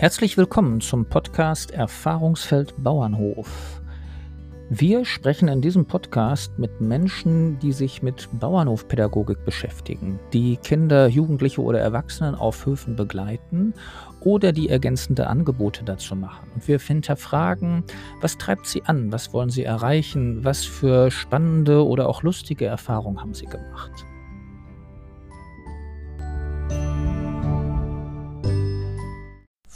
Herzlich willkommen zum Podcast Erfahrungsfeld Bauernhof. Wir sprechen in diesem Podcast mit Menschen, die sich mit Bauernhofpädagogik beschäftigen, die Kinder, Jugendliche oder Erwachsenen auf Höfen begleiten oder die ergänzende Angebote dazu machen. Und wir hinterfragen, was treibt sie an, was wollen sie erreichen, was für spannende oder auch lustige Erfahrungen haben sie gemacht.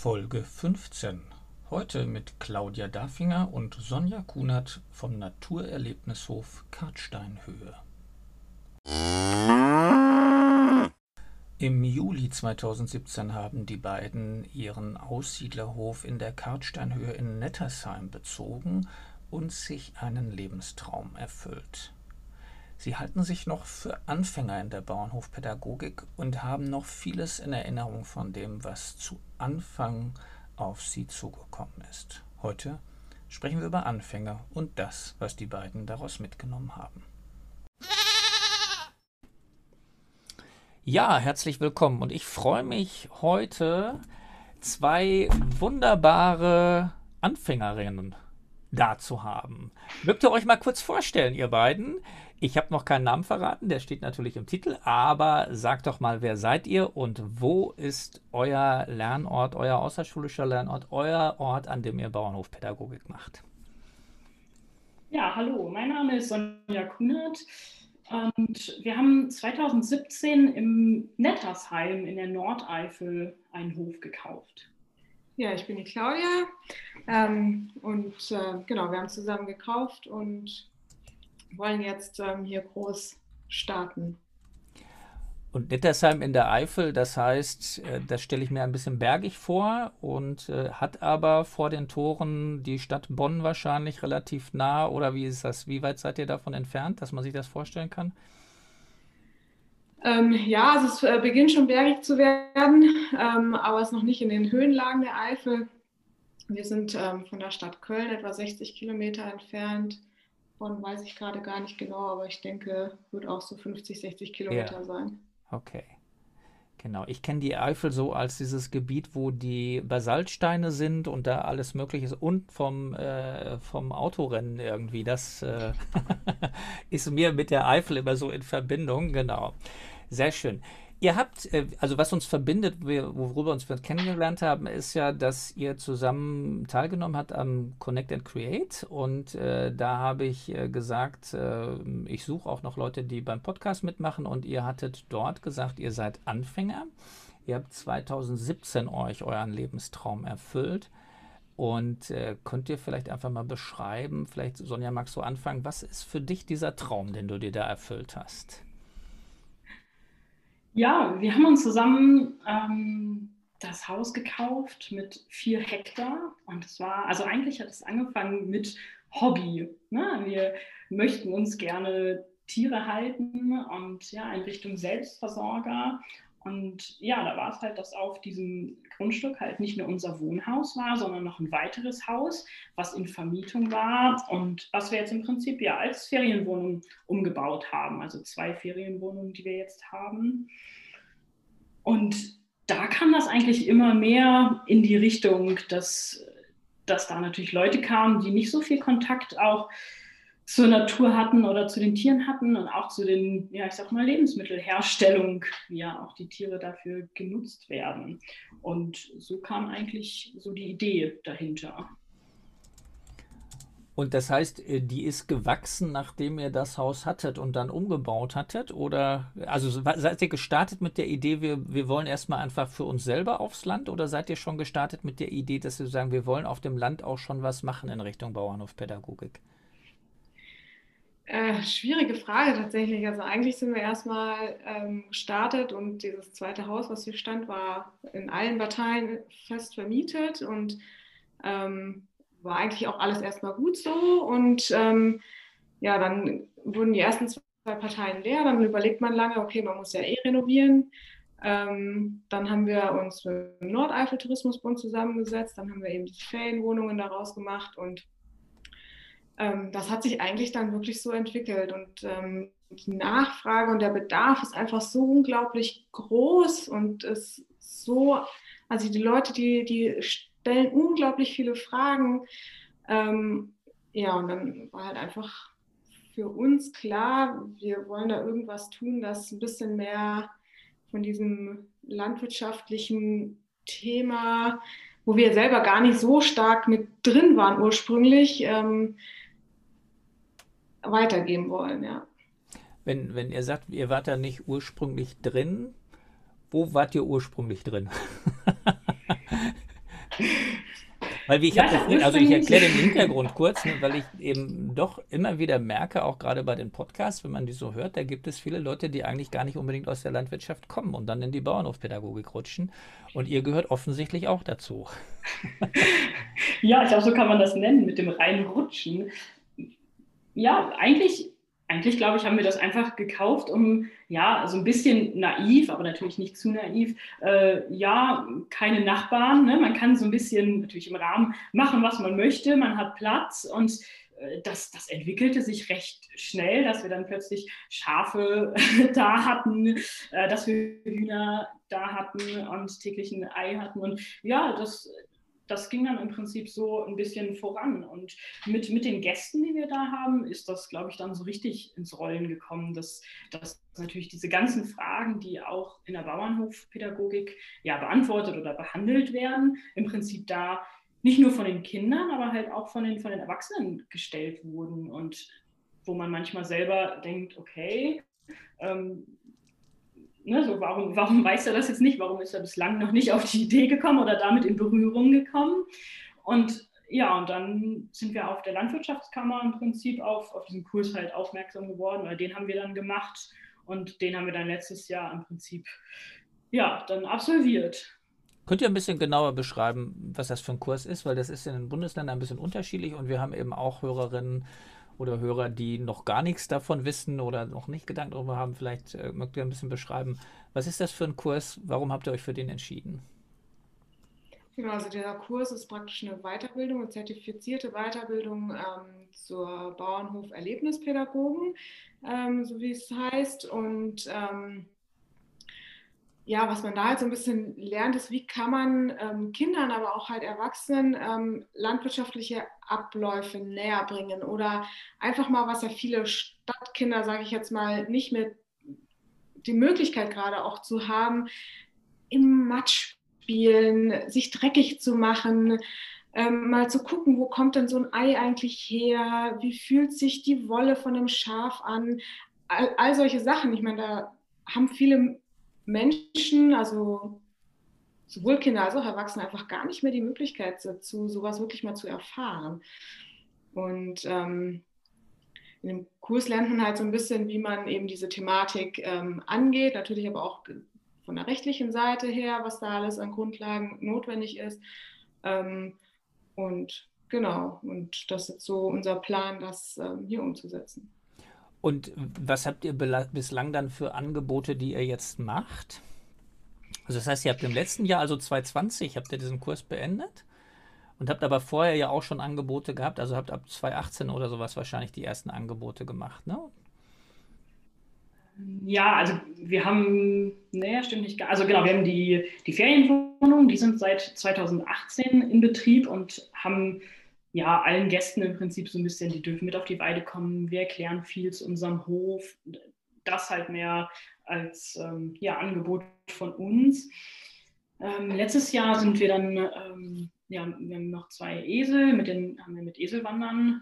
Folge 15. Heute mit Claudia Dafinger und Sonja Kunert vom Naturerlebnishof Kartsteinhöhe. Im Juli 2017 haben die beiden ihren Aussiedlerhof in der Kartsteinhöhe in Nettersheim bezogen und sich einen Lebenstraum erfüllt. Sie halten sich noch für Anfänger in der Bauernhofpädagogik und haben noch vieles in Erinnerung von dem, was zu Anfang auf sie zugekommen ist. Heute sprechen wir über Anfänger und das, was die beiden daraus mitgenommen haben. Ja, herzlich willkommen und ich freue mich heute zwei wunderbare Anfängerinnen da zu haben. Mögt ihr euch mal kurz vorstellen, ihr beiden? Ich habe noch keinen Namen verraten, der steht natürlich im Titel, aber sagt doch mal, wer seid ihr und wo ist euer Lernort, euer außerschulischer Lernort, euer Ort, an dem ihr Bauernhofpädagogik macht? Ja, hallo, mein Name ist Sonja Kunert und wir haben 2017 im Nettersheim in der Nordeifel einen Hof gekauft. Ja, ich bin die Claudia ähm, und äh, genau, wir haben zusammen gekauft und wollen jetzt ähm, hier groß starten. Und Nettersheim in der Eifel, das heißt, äh, das stelle ich mir ein bisschen bergig vor und äh, hat aber vor den Toren die Stadt Bonn wahrscheinlich relativ nah. Oder wie ist das? Wie weit seid ihr davon entfernt, dass man sich das vorstellen kann? Ähm, ja, also es äh, beginnt schon bergig zu werden, ähm, aber es ist noch nicht in den Höhenlagen der Eifel. Wir sind ähm, von der Stadt Köln etwa 60 Kilometer entfernt. Bonn weiß ich gerade gar nicht genau, aber ich denke, wird auch so 50, 60 Kilometer ja. sein. Okay. Genau, ich kenne die Eifel so als dieses Gebiet, wo die Basaltsteine sind und da alles Mögliche ist und vom, äh, vom Autorennen irgendwie. Das äh, ist mir mit der Eifel immer so in Verbindung. Genau. Sehr schön. Ihr habt, äh, also was uns verbindet, worüber wir uns kennengelernt haben, ist ja, dass ihr zusammen teilgenommen habt am Connect and Create. Und äh, da habe ich äh, gesagt, äh, ich suche auch noch Leute, die beim Podcast mitmachen. Und ihr hattet dort gesagt, ihr seid Anfänger. Ihr habt 2017 euch euren Lebenstraum erfüllt. Und äh, könnt ihr vielleicht einfach mal beschreiben, vielleicht Sonja, magst du anfangen, was ist für dich dieser Traum, den du dir da erfüllt hast? Ja, wir haben uns zusammen ähm, das Haus gekauft mit vier Hektar. Und es war, also eigentlich hat es angefangen mit Hobby. Ne? Wir möchten uns gerne Tiere halten und ja, in Richtung Selbstversorger. Und ja, da war es halt, dass auf diesem Grundstück halt nicht nur unser Wohnhaus war, sondern noch ein weiteres Haus, was in Vermietung war und was wir jetzt im Prinzip ja als Ferienwohnung umgebaut haben. Also zwei Ferienwohnungen, die wir jetzt haben. Und da kam das eigentlich immer mehr in die Richtung, dass, dass da natürlich Leute kamen, die nicht so viel Kontakt auch zur Natur hatten oder zu den Tieren hatten und auch zu den, ja, ich sag mal, Lebensmittelherstellung, wie ja auch die Tiere dafür genutzt werden. Und so kam eigentlich so die Idee dahinter. Und das heißt, äh, die ist gewachsen, nachdem ihr das Haus hattet und dann umgebaut hattet? Oder also seid ihr gestartet mit der Idee, wir, wir wollen erstmal einfach für uns selber aufs Land oder seid ihr schon gestartet mit der Idee, dass wir sagen, wir wollen auf dem Land auch schon was machen in Richtung Bauernhofpädagogik? Äh, schwierige Frage tatsächlich. Also eigentlich sind wir erstmal ähm, gestartet und dieses zweite Haus, was hier stand, war in allen Parteien fest vermietet und ähm, war eigentlich auch alles erstmal gut so. Und ähm, ja, dann wurden die ersten zwei Parteien leer. Dann überlegt man lange, okay, man muss ja eh renovieren. Ähm, dann haben wir uns mit dem Nordeifel Tourismusbund zusammengesetzt. Dann haben wir eben die Ferienwohnungen daraus gemacht und ähm, das hat sich eigentlich dann wirklich so entwickelt. Und ähm, die Nachfrage und der Bedarf ist einfach so unglaublich groß und ist so Also die Leute, die, die stellen unglaublich viele Fragen. Ähm, ja, und dann war halt einfach für uns klar, wir wollen da irgendwas tun, das ein bisschen mehr von diesem landwirtschaftlichen Thema, wo wir selber gar nicht so stark mit drin waren ursprünglich, ähm, weitergeben wollen, ja. Wenn, wenn ihr sagt, ihr wart da nicht ursprünglich drin, wo wart ihr ursprünglich drin? Weil wie ich ja, habe also ich erkläre den Hintergrund kurz, ne, weil ich eben doch immer wieder merke, auch gerade bei den Podcasts, wenn man die so hört, da gibt es viele Leute, die eigentlich gar nicht unbedingt aus der Landwirtschaft kommen und dann in die Bauernhofpädagogik rutschen. Und ihr gehört offensichtlich auch dazu. ja, ich glaube, so kann man das nennen, mit dem reinrutschen. Ja, eigentlich eigentlich glaube ich, haben wir das einfach gekauft, um ja so ein bisschen naiv, aber natürlich nicht zu naiv. Äh, ja, keine Nachbarn. Ne? Man kann so ein bisschen natürlich im Rahmen machen, was man möchte. Man hat Platz und äh, das, das entwickelte sich recht schnell, dass wir dann plötzlich Schafe da hatten, äh, dass wir Hühner da hatten und täglich ein Ei hatten. Und ja, das, das ging dann im Prinzip so ein bisschen voran. Und mit, mit den Gästen, die wir da haben, ist das, glaube ich, dann so richtig ins Rollen gekommen, dass, dass natürlich diese ganzen Fragen, die auch in der Bauernhofpädagogik ja beantwortet oder behandelt werden, im Prinzip da nicht nur von den Kindern, aber halt auch von den, von den Erwachsenen gestellt wurden. Und wo man manchmal selber denkt, okay, ähm, ne, so warum, warum weiß er das jetzt nicht? Warum ist er bislang noch nicht auf die Idee gekommen oder damit in Berührung gekommen? Und ja, und dann sind wir auf der Landwirtschaftskammer im Prinzip auf, auf diesen Kurs halt aufmerksam geworden, oder den haben wir dann gemacht und den haben wir dann letztes Jahr im Prinzip ja, dann absolviert. Könnt ihr ein bisschen genauer beschreiben, was das für ein Kurs ist? Weil das ist in den Bundesländern ein bisschen unterschiedlich und wir haben eben auch Hörerinnen oder Hörer, die noch gar nichts davon wissen oder noch nicht Gedanken darüber haben, vielleicht äh, mögt ihr ein bisschen beschreiben, was ist das für ein Kurs? Warum habt ihr euch für den entschieden? Genau, also der Kurs ist praktisch eine Weiterbildung, eine zertifizierte Weiterbildung ähm, zur Bauernhof-Erlebnispädagogen, ähm, so wie es heißt. Und ähm, ja, was man da halt so ein bisschen lernt, ist, wie kann man ähm, Kindern, aber auch halt Erwachsenen ähm, landwirtschaftliche Abläufe näher bringen oder einfach mal, was ja viele Stadtkinder, sage ich jetzt mal, nicht mehr die Möglichkeit gerade auch zu haben, im Matsch spielen, sich dreckig zu machen, ähm, mal zu gucken, wo kommt denn so ein Ei eigentlich her, wie fühlt sich die Wolle von einem Schaf an, all, all solche Sachen. Ich meine, da haben viele Menschen, also sowohl Kinder als auch Erwachsene, einfach gar nicht mehr die Möglichkeit dazu, sowas wirklich mal zu erfahren. Und ähm, in dem Kurs lernt man halt so ein bisschen, wie man eben diese Thematik ähm, angeht, natürlich aber auch von der rechtlichen Seite her, was da alles an Grundlagen notwendig ist. Ähm, und genau, und das ist so unser Plan, das ähm, hier umzusetzen. Und was habt ihr bislang dann für Angebote, die ihr jetzt macht? Also das heißt, ihr habt im letzten Jahr, also 2020, habt ihr diesen Kurs beendet und habt aber vorher ja auch schon Angebote gehabt, also habt ab 2018 oder sowas wahrscheinlich die ersten Angebote gemacht, ne? Ja, also wir haben, naja, stimmt nicht, also genau, wir haben die, die Ferienwohnungen, die sind seit 2018 in Betrieb und haben ja, allen Gästen im Prinzip so ein bisschen, die dürfen mit auf die Weide kommen, wir erklären viel zu unserem Hof, das halt mehr als ähm, ja, Angebot von uns. Ähm, letztes Jahr sind wir dann, ähm, ja, wir haben noch zwei Esel, mit denen haben wir mit Eselwandern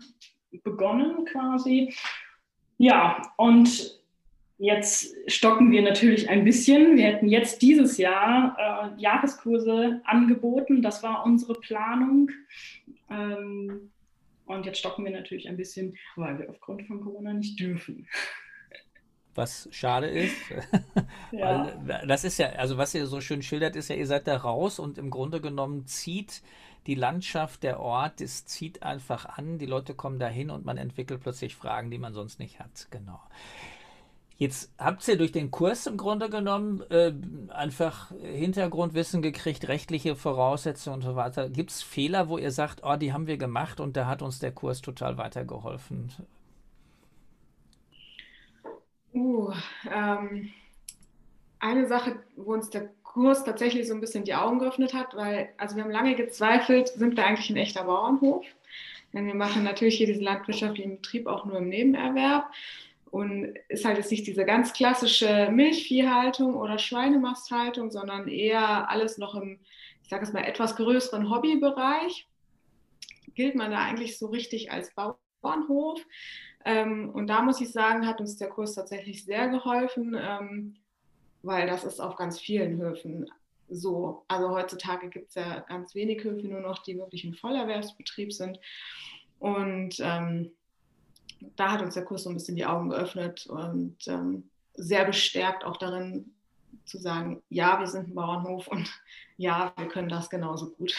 begonnen quasi. Ja, und Jetzt stocken wir natürlich ein bisschen. Wir hätten jetzt dieses Jahr äh, Jahreskurse angeboten. Das war unsere Planung. Ähm, und jetzt stocken wir natürlich ein bisschen, weil wir aufgrund von Corona nicht dürfen. Was schade ist. ja. Weil das ist ja, also was ihr so schön schildert, ist ja, ihr seid da raus und im Grunde genommen zieht die Landschaft, der Ort, es zieht einfach an, die Leute kommen dahin und man entwickelt plötzlich Fragen, die man sonst nicht hat. Genau. Jetzt habt ihr durch den Kurs im Grunde genommen äh, einfach Hintergrundwissen gekriegt, rechtliche Voraussetzungen und so weiter. Gibt es Fehler, wo ihr sagt, oh, die haben wir gemacht und da hat uns der Kurs total weitergeholfen? Uh, ähm, eine Sache, wo uns der Kurs tatsächlich so ein bisschen die Augen geöffnet hat, weil, also wir haben lange gezweifelt, sind wir eigentlich ein echter Bauernhof? Denn wir machen natürlich hier diesen landwirtschaftlichen Betrieb auch nur im Nebenerwerb und ist halt jetzt nicht diese ganz klassische Milchviehhaltung oder Schweinemasthaltung, sondern eher alles noch im, ich sage es mal, etwas größeren Hobbybereich. Gilt man da eigentlich so richtig als Bauernhof? Ähm, und da muss ich sagen, hat uns der Kurs tatsächlich sehr geholfen, ähm, weil das ist auf ganz vielen Höfen so. Also heutzutage gibt es ja ganz wenig Höfe nur noch, die wirklich im Vollerwerbsbetrieb sind. Und ähm, da hat uns der Kurs so ein bisschen die Augen geöffnet und ähm, sehr bestärkt auch darin zu sagen, ja, wir sind ein Bauernhof und ja, wir können das genauso gut.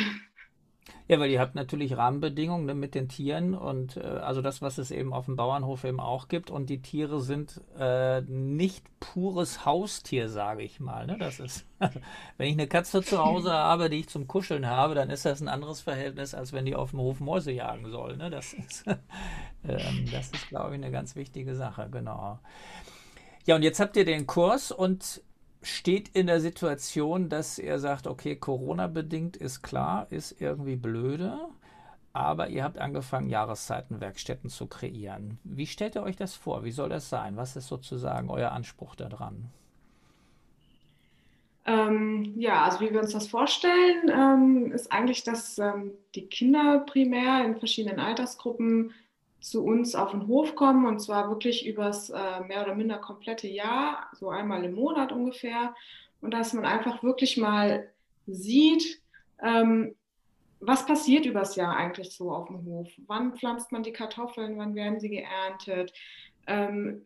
Ja, weil ihr habt natürlich Rahmenbedingungen ne, mit den Tieren und äh, also das, was es eben auf dem Bauernhof eben auch gibt. Und die Tiere sind äh, nicht pures Haustier, sage ich mal. Ne? Das ist, also, wenn ich eine Katze zu Hause habe, die ich zum Kuscheln habe, dann ist das ein anderes Verhältnis, als wenn die auf dem Hof Mäuse jagen soll. Ne? Das ist, ähm, das ist, glaube ich, eine ganz wichtige Sache, genau. Ja, und jetzt habt ihr den Kurs und steht in der Situation, dass er sagt, okay, Corona-bedingt ist klar, ist irgendwie blöde, aber ihr habt angefangen, Jahreszeitenwerkstätten zu kreieren. Wie stellt ihr euch das vor? Wie soll das sein? Was ist sozusagen euer Anspruch daran? Ähm, ja, also wie wir uns das vorstellen, ähm, ist eigentlich, dass ähm, die Kinder primär in verschiedenen Altersgruppen zu uns auf den Hof kommen und zwar wirklich übers äh, mehr oder minder komplette Jahr, so einmal im Monat ungefähr. Und dass man einfach wirklich mal sieht, ähm, was passiert übers Jahr eigentlich so auf dem Hof? Wann pflanzt man die Kartoffeln? Wann werden sie geerntet? Ähm,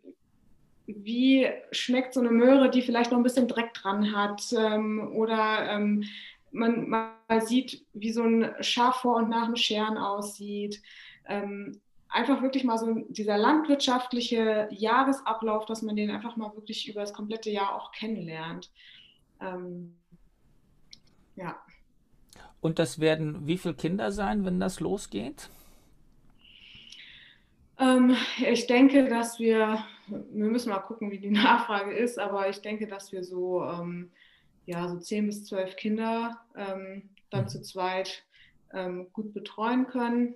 wie schmeckt so eine Möhre, die vielleicht noch ein bisschen Dreck dran hat? Ähm, oder ähm, man mal sieht, wie so ein Schaf vor und nach dem Scheren aussieht. Ähm, einfach wirklich mal so dieser landwirtschaftliche Jahresablauf, dass man den einfach mal wirklich über das komplette Jahr auch kennenlernt. Ähm, ja. Und das werden wie viele Kinder sein, wenn das losgeht? Ähm, ich denke, dass wir, wir müssen mal gucken, wie die Nachfrage ist, aber ich denke, dass wir so, ähm, ja, so zehn bis zwölf Kinder ähm, dann mhm. zu zweit ähm, gut betreuen können.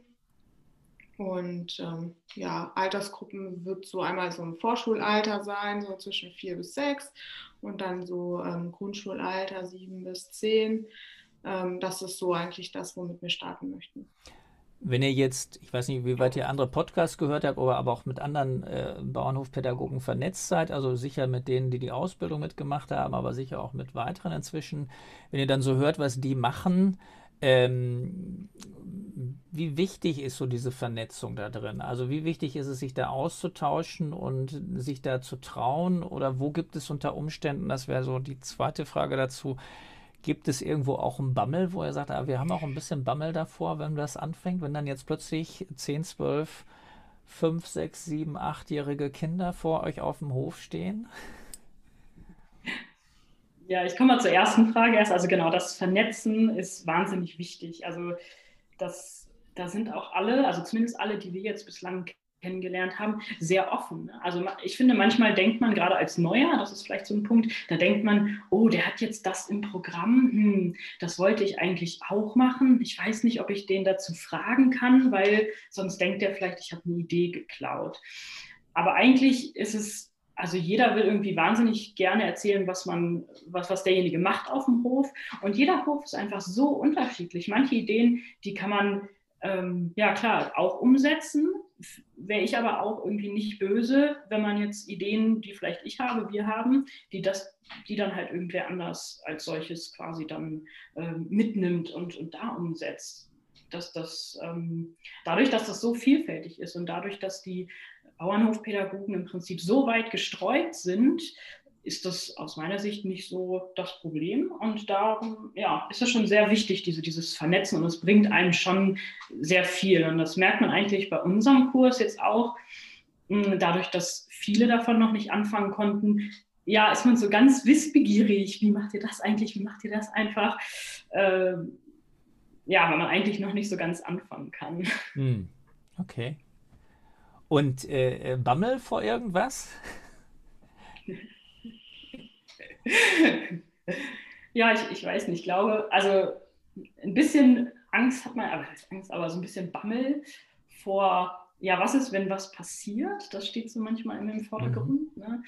Und ähm, ja, Altersgruppen wird so einmal so ein Vorschulalter sein, so zwischen vier bis sechs und dann so ähm, Grundschulalter sieben bis zehn. Ähm, das ist so eigentlich das, womit wir starten möchten. Wenn ihr jetzt, ich weiß nicht, wie weit ihr andere Podcasts gehört habt, oder aber auch mit anderen äh, Bauernhofpädagogen vernetzt seid, also sicher mit denen, die die Ausbildung mitgemacht haben, aber sicher auch mit weiteren inzwischen, wenn ihr dann so hört, was die machen, ähm, wie wichtig ist so diese Vernetzung da drin? Also wie wichtig ist es, sich da auszutauschen und sich da zu trauen? Oder wo gibt es unter Umständen, das wäre so die zweite Frage dazu, gibt es irgendwo auch einen Bammel, wo er sagt, ah, wir haben auch ein bisschen Bammel davor, wenn das anfängt, wenn dann jetzt plötzlich 10, 12, 5, 6, 7, 8-jährige Kinder vor euch auf dem Hof stehen? Ja, ich komme mal zur ersten Frage erst. Also genau, das Vernetzen ist wahnsinnig wichtig. Also das, da sind auch alle, also zumindest alle, die wir jetzt bislang kennengelernt haben, sehr offen. Also ich finde, manchmal denkt man gerade als Neuer, das ist vielleicht so ein Punkt, da denkt man, oh, der hat jetzt das im Programm, hm, das wollte ich eigentlich auch machen. Ich weiß nicht, ob ich den dazu fragen kann, weil sonst denkt er vielleicht, ich habe eine Idee geklaut. Aber eigentlich ist es also jeder will irgendwie wahnsinnig gerne erzählen, was man, was, was derjenige macht auf dem Hof. Und jeder Hof ist einfach so unterschiedlich. Manche Ideen, die kann man ähm, ja klar auch umsetzen. Wäre ich aber auch irgendwie nicht böse, wenn man jetzt Ideen, die vielleicht ich habe, wir haben, die das, die dann halt irgendwer anders als solches quasi dann ähm, mitnimmt und, und da umsetzt. Dass das, ähm, dadurch, dass das so vielfältig ist und dadurch, dass die Bauernhofpädagogen im Prinzip so weit gestreut sind, ist das aus meiner Sicht nicht so das Problem. Und darum ja, ist es schon sehr wichtig, diese, dieses Vernetzen. Und es bringt einem schon sehr viel. Und das merkt man eigentlich bei unserem Kurs jetzt auch, hm, dadurch, dass viele davon noch nicht anfangen konnten. Ja, ist man so ganz wissbegierig. Wie macht ihr das eigentlich? Wie macht ihr das einfach? Äh, ja, weil man eigentlich noch nicht so ganz anfangen kann. Hm. Okay. Und äh, äh, Bammel vor irgendwas? ja, ich, ich weiß nicht, ich glaube, also ein bisschen Angst hat man, aber Angst, aber so ein bisschen Bammel vor, ja, was ist, wenn was passiert? Das steht so manchmal im Vordergrund. Mhm. Ne?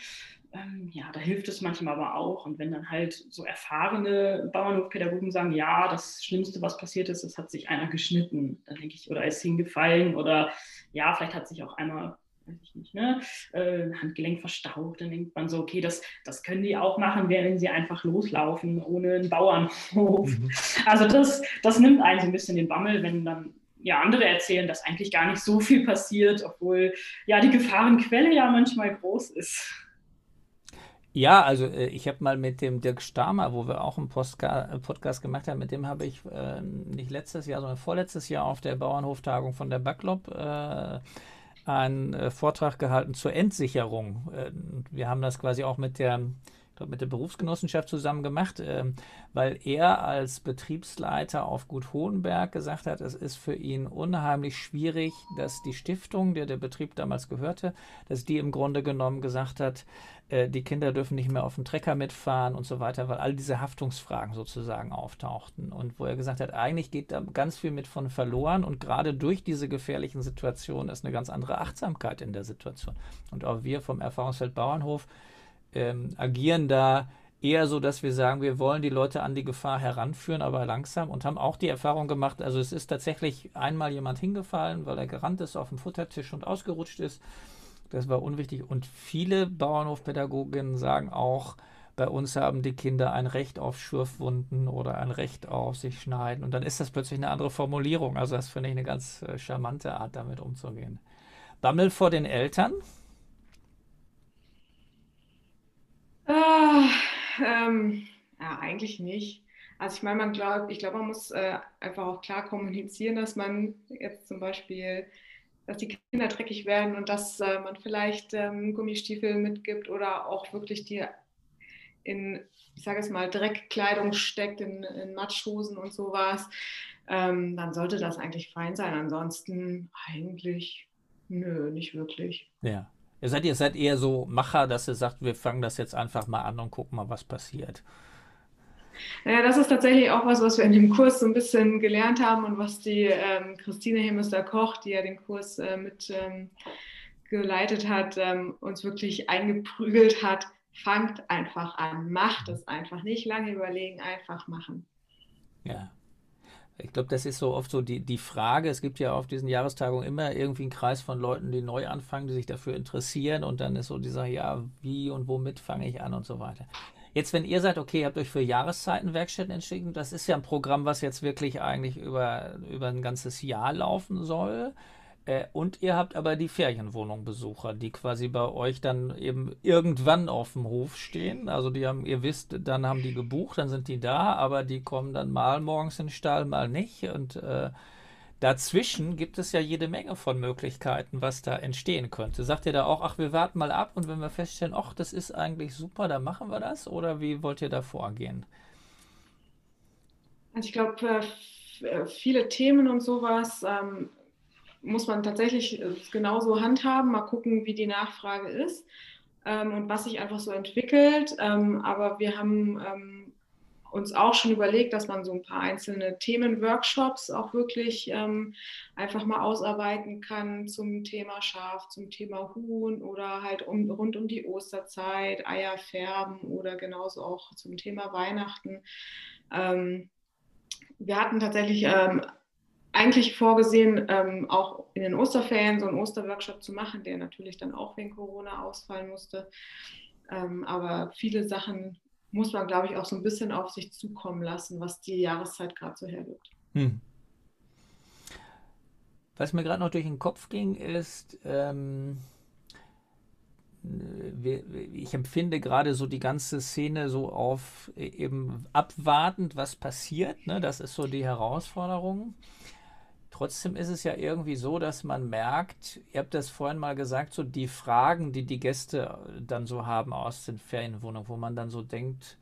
Ähm, ja, da hilft es manchmal aber auch. Und wenn dann halt so erfahrene Bauernhofpädagogen sagen, ja, das Schlimmste, was passiert ist, es hat sich einer geschnitten, dann denke ich, oder ist hingefallen oder ja, vielleicht hat sich auch einmal weiß ich nicht, ne, äh, Handgelenk verstaucht, dann denkt man so, okay, das, das können die auch machen, wenn sie einfach loslaufen, ohne einen Bauernhof. Mhm. Also das, das nimmt einen so ein bisschen den Bammel, wenn dann ja, andere erzählen, dass eigentlich gar nicht so viel passiert, obwohl ja die Gefahrenquelle ja manchmal groß ist. Ja, also äh, ich habe mal mit dem Dirk Stamer, wo wir auch einen Postka äh, Podcast gemacht haben, mit dem habe ich äh, nicht letztes Jahr, sondern vorletztes Jahr auf der Bauernhoftagung von der Backlop äh, einen äh, Vortrag gehalten zur Entsicherung. Äh, wir haben das quasi auch mit der glaube, mit der Berufsgenossenschaft zusammen gemacht, ähm, weil er als Betriebsleiter auf Gut Hohenberg gesagt hat, es ist für ihn unheimlich schwierig, dass die Stiftung, der der Betrieb damals gehörte, dass die im Grunde genommen gesagt hat, äh, die Kinder dürfen nicht mehr auf dem Trecker mitfahren und so weiter, weil all diese Haftungsfragen sozusagen auftauchten. Und wo er gesagt hat, eigentlich geht da ganz viel mit von verloren und gerade durch diese gefährlichen Situationen ist eine ganz andere Achtsamkeit in der Situation. Und auch wir vom Erfahrungsfeld Bauernhof ähm, agieren da eher so, dass wir sagen, wir wollen die Leute an die Gefahr heranführen, aber langsam und haben auch die Erfahrung gemacht, also es ist tatsächlich einmal jemand hingefallen, weil er gerannt ist auf dem Futtertisch und ausgerutscht ist. Das war unwichtig. Und viele Bauernhofpädagoginnen sagen auch, bei uns haben die Kinder ein Recht auf Schürfwunden oder ein Recht auf sich schneiden. Und dann ist das plötzlich eine andere Formulierung. Also das finde ich eine ganz äh, charmante Art, damit umzugehen. Bammel vor den Eltern? Ah, ähm, ja, eigentlich nicht. Also ich meine, man glaubt, ich glaube, man muss äh, einfach auch klar kommunizieren, dass man jetzt zum Beispiel, dass die Kinder dreckig werden und dass äh, man vielleicht ähm, Gummistiefel mitgibt oder auch wirklich die in, ich sage es mal, Dreckkleidung steckt, in, in Matschhosen und sowas, ähm, dann sollte das eigentlich fein sein. Ansonsten eigentlich, nö, nicht wirklich. Ja. Ihr seid, ihr seid eher so Macher, dass ihr sagt, wir fangen das jetzt einfach mal an und gucken mal, was passiert. Naja, das ist tatsächlich auch was, was wir in dem Kurs so ein bisschen gelernt haben und was die ähm, Christine Hemester-Koch, die ja den Kurs äh, mit ähm, geleitet hat, ähm, uns wirklich eingeprügelt hat. Fangt einfach an, macht es einfach, nicht lange überlegen, einfach machen. Ja, ich glaube, das ist so oft so die, die Frage. Es gibt ja auf diesen Jahrestagungen immer irgendwie einen Kreis von Leuten, die neu anfangen, die sich dafür interessieren. Und dann ist so dieser, ja, wie und womit fange ich an und so weiter. Jetzt, wenn ihr sagt, okay, ihr habt euch für Jahreszeitenwerkstätten entschieden, das ist ja ein Programm, was jetzt wirklich eigentlich über, über ein ganzes Jahr laufen soll. Äh, und ihr habt aber die Ferienwohnungbesucher, die quasi bei euch dann eben irgendwann auf dem Hof stehen. Also die haben, ihr wisst, dann haben die gebucht, dann sind die da, aber die kommen dann mal morgens in den Stall, mal nicht. Und äh, dazwischen gibt es ja jede Menge von Möglichkeiten, was da entstehen könnte. Sagt ihr da auch, ach, wir warten mal ab und wenn wir feststellen, ach, das ist eigentlich super, dann machen wir das? Oder wie wollt ihr da vorgehen? Also ich glaube, äh, viele Themen und sowas ähm, muss man tatsächlich äh, genauso handhaben, mal gucken, wie die Nachfrage ist ähm, und was sich einfach so entwickelt. Ähm, aber wir haben ähm, uns auch schon überlegt, dass man so ein paar einzelne Themenworkshops auch wirklich ähm, einfach mal ausarbeiten kann zum Thema Schaf, zum Thema Huhn oder halt um, rund um die Osterzeit, Eier färben oder genauso auch zum Thema Weihnachten. Ähm, wir hatten tatsächlich ähm, eigentlich vorgesehen, ähm, auch in den Osterferien so einen Osterworkshop zu machen, der natürlich dann auch wegen Corona ausfallen musste. Ähm, aber viele Sachen muss man, glaube ich, auch so ein bisschen auf sich zukommen lassen, was die Jahreszeit gerade so hergibt. Hm. Was mir gerade noch durch den Kopf ging, ist, ähm, ich empfinde gerade so die ganze Szene so auf eben abwartend, was passiert. Ne? Das ist so die Herausforderung. Trotzdem ist es ja irgendwie so, dass man merkt, ihr habt das vorhin mal gesagt, so die Fragen, die die Gäste dann so haben aus den Ferienwohnungen, wo man dann so denkt,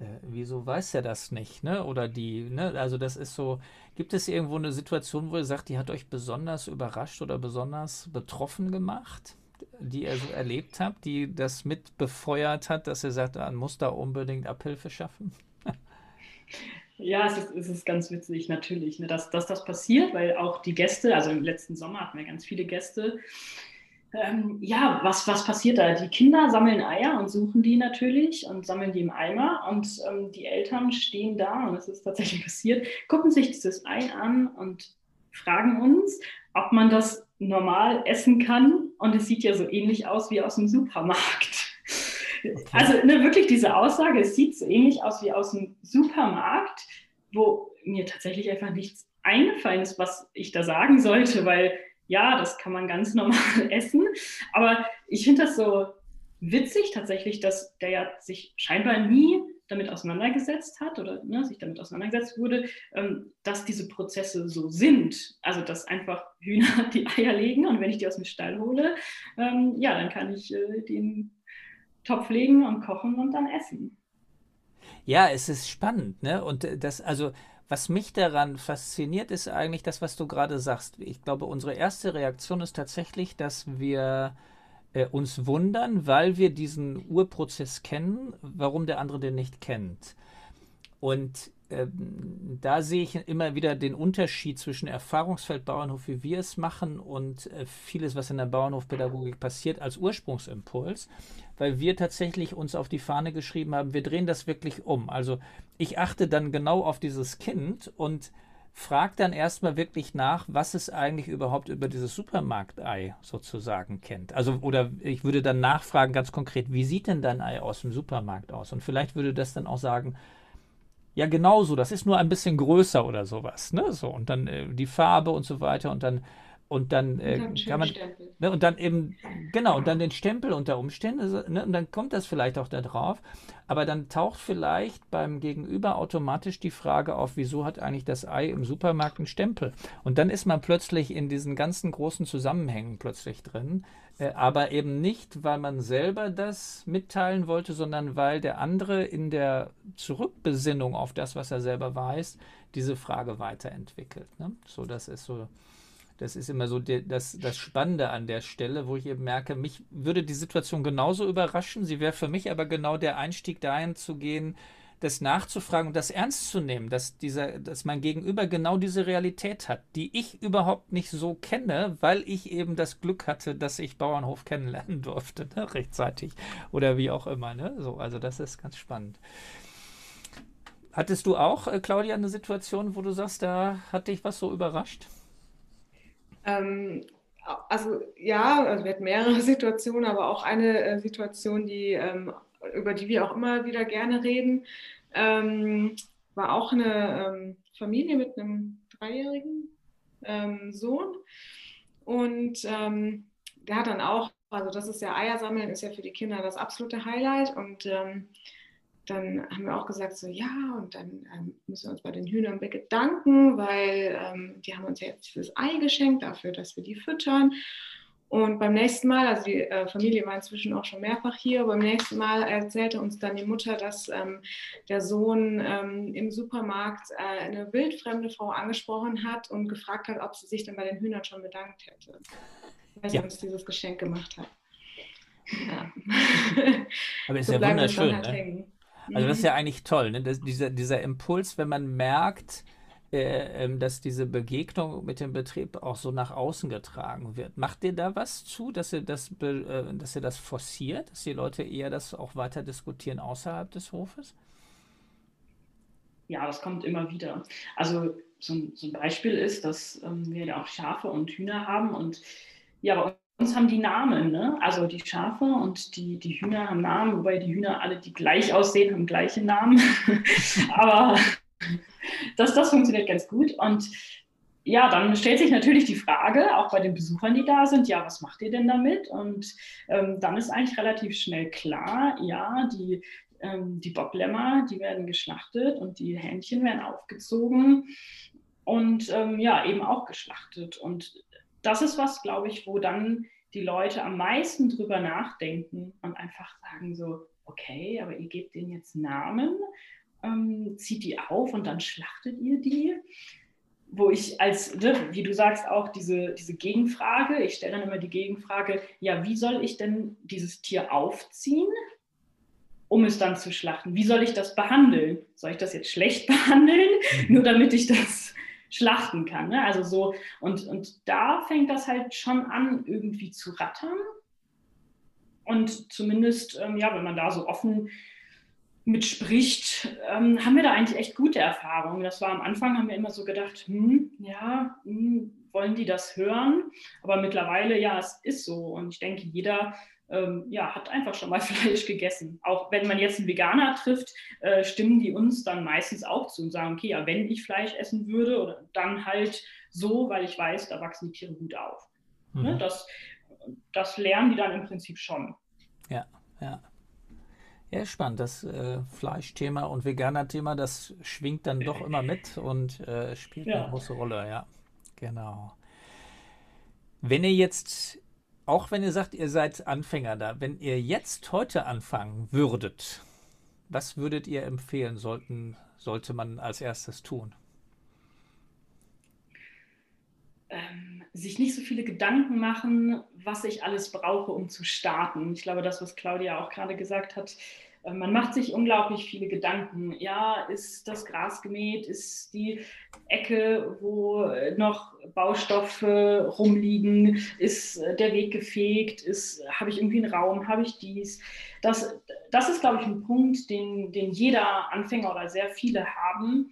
äh, wieso weiß er das nicht, ne? Oder die, ne? Also das ist so, gibt es irgendwo eine Situation, wo ihr sagt, die hat euch besonders überrascht oder besonders betroffen gemacht? die ihr so erlebt habt, die das mit befeuert hat, dass ihr sagt, man muss da unbedingt Abhilfe schaffen? Ja, es ist, es ist ganz witzig, natürlich, ne, dass, dass das passiert, weil auch die Gäste, also im letzten Sommer hatten wir ganz viele Gäste. Ähm, ja, was, was passiert da? Die Kinder sammeln Eier und suchen die natürlich und sammeln die im Eimer und ähm, die Eltern stehen da und es ist tatsächlich passiert, gucken sich dieses Ei an und fragen uns, ob man das normal essen kann und es sieht ja so ähnlich aus wie aus dem Supermarkt. Also ne, wirklich diese Aussage, es sieht so ähnlich aus wie aus dem Supermarkt, wo mir tatsächlich einfach nichts eingefallen ist, was ich da sagen sollte, weil ja, das kann man ganz normal essen. Aber ich finde das so witzig tatsächlich, dass der ja sich scheinbar nie damit auseinandergesetzt hat oder ne, sich damit auseinandergesetzt wurde, ähm, dass diese Prozesse so sind. Also dass einfach Hühner die Eier legen und wenn ich die aus dem Stall hole, ähm, ja, dann kann ich äh, den Topf legen und kochen und dann essen. Ja, es ist spannend, ne? Und äh, das, also, was mich daran fasziniert, ist eigentlich das, was du gerade sagst. Ich glaube, unsere erste Reaktion ist tatsächlich, dass wir äh, uns wundern, weil wir diesen Urprozess kennen, warum der andere den nicht kennt. Und ähm, da sehe ich immer wieder den Unterschied zwischen Erfahrungsfeld Bauernhof, wie wir es machen, und äh, vieles, was in der Bauernhofpädagogik passiert, als Ursprungsimpuls, weil wir tatsächlich uns auf die Fahne geschrieben haben, wir drehen das wirklich um. Also ich achte dann genau auf dieses Kind und frage dann erstmal wirklich nach, was es eigentlich überhaupt über dieses Supermarktei sozusagen kennt. Also, oder ich würde dann nachfragen ganz konkret, wie sieht denn dein Ei aus dem Supermarkt aus? Und vielleicht würde das dann auch sagen, ja, genauso, das ist nur ein bisschen größer oder sowas, ne? So, und dann äh, die Farbe und so weiter und dann und dann äh, kann man ne, und dann eben genau und dann den Stempel unter Umständen also, ne, und dann kommt das vielleicht auch da drauf aber dann taucht vielleicht beim Gegenüber automatisch die Frage auf wieso hat eigentlich das Ei im Supermarkt einen Stempel und dann ist man plötzlich in diesen ganzen großen Zusammenhängen plötzlich drin äh, aber eben nicht, weil man selber das mitteilen wollte, sondern weil der andere in der Zurückbesinnung auf das, was er selber weiß, diese Frage weiterentwickelt. Ne? So, das ist so, das ist immer so die, das, das Spannende an der Stelle, wo ich eben merke, mich würde die Situation genauso überraschen. Sie wäre für mich aber genau der Einstieg dahin zu gehen, das nachzufragen und das ernst zu nehmen, dass, dieser, dass mein Gegenüber genau diese Realität hat, die ich überhaupt nicht so kenne, weil ich eben das Glück hatte, dass ich Bauernhof kennenlernen durfte, ne, rechtzeitig oder wie auch immer. Ne? So, also das ist ganz spannend. Hattest du auch, äh, Claudia, eine Situation, wo du sagst, da hat dich was so überrascht? Ähm, also ja, also wir hatten mehrere Situationen, aber auch eine äh, Situation, die ähm, über die wir auch immer wieder gerne reden, ähm, war auch eine ähm, Familie mit einem dreijährigen ähm, Sohn. Und ähm, der hat dann auch, also das ist ja Eiersammeln, ist ja für die Kinder das absolute Highlight. Und dann haben wir auch gesagt, so ja, und dann ähm, müssen wir uns bei den Hühnern bedanken, weil die haben uns jetzt dieses Ei geschenkt dafür, dass wir die füttern. Und beim nächsten Mal, also die äh, Familie war inzwischen auch schon mehrfach hier, beim nächsten Mal erzählte uns dann die Mutter, dass ähm, der Sohn ähm, im Supermarkt äh, eine wildfremde Frau angesprochen hat und gefragt hat, ob sie sich dann bei den Hühnern schon bedankt hätte, weil sie ja. uns dieses Geschenk gemacht hat. Ja. Aber ist so ja wunderschön. Halt ne? Also das ist ja mhm. eigentlich toll, ne? Das, dieser, dieser Impuls, wenn man merkt, äh, ähm, dass diese Begegnung mit dem Betrieb auch so nach außen getragen wird. Macht ihr da was zu, dass ihr das, äh, dass ihr das forciert, dass die Leute eher das auch weiter diskutieren außerhalb des Hofes? Ja, das kommt immer wieder. Also so ein, so ein Beispiel ist, dass ähm, wir ja auch Schafe und Hühner haben und ja, bei uns haben die Namen, ne? Also die Schafe und die, die Hühner haben Namen, wobei die Hühner alle, die gleich aussehen, haben gleiche Namen. Aber das, das funktioniert ganz gut. Und ja, dann stellt sich natürlich die Frage, auch bei den Besuchern, die da sind, ja, was macht ihr denn damit? Und ähm, dann ist eigentlich relativ schnell klar, ja, die, ähm, die Bocklämmer, die werden geschlachtet und die Hähnchen werden aufgezogen und ähm, ja, eben auch geschlachtet. Und das ist was, glaube ich, wo dann die Leute am meisten drüber nachdenken und einfach sagen so, okay, aber ihr gebt denen jetzt Namen ähm, zieht die auf und dann schlachtet ihr die. wo ich als, ne, wie du sagst, auch diese, diese Gegenfrage, ich stelle dann immer die Gegenfrage, ja, wie soll ich denn dieses Tier aufziehen, um es dann zu schlachten? Wie soll ich das behandeln? Soll ich das jetzt schlecht behandeln, mhm. nur damit ich das schlachten kann? Ne? Also so, und, und da fängt das halt schon an, irgendwie zu rattern. Und zumindest, ähm, ja, wenn man da so offen mitspricht, ähm, haben wir da eigentlich echt gute Erfahrungen. Das war am Anfang, haben wir immer so gedacht, hm, ja, hm, wollen die das hören? Aber mittlerweile, ja, es ist so. Und ich denke, jeder ähm, ja, hat einfach schon mal Fleisch gegessen. Auch wenn man jetzt einen Veganer trifft, äh, stimmen die uns dann meistens auch zu und sagen, okay, ja, wenn ich Fleisch essen würde, oder dann halt so, weil ich weiß, da wachsen die Tiere gut auf. Ne, mhm. Ne, das, das lernen die dann im Prinzip schon. Ja, ja. Ja, spannend. Das äh, Fleischthema und Veganer-Thema, das schwingt dann doch immer mit und äh, spielt ja. eine große Rolle, ja. Genau. Wenn ihr jetzt, auch wenn ihr sagt, ihr seid Anfänger da, wenn ihr jetzt heute anfangen würdet, was würdet ihr empfehlen, sollten, sollte man als erstes tun? Ähm, sich nicht so viele Gedanken machen, was ich alles brauche, um zu starten. Ich glaube, das, was Claudia auch gerade gesagt hat, man macht sich unglaublich viele Gedanken. Ja, ist das Gras gemäht? Ist die Ecke, wo noch Baustoffe rumliegen? Ist äh, der Weg gefegt? habe ich irgendwie einen Raum? Habe ich dies? Das, das ist, glaube ich, ein Punkt, den, den jeder Anfänger oder sehr viele haben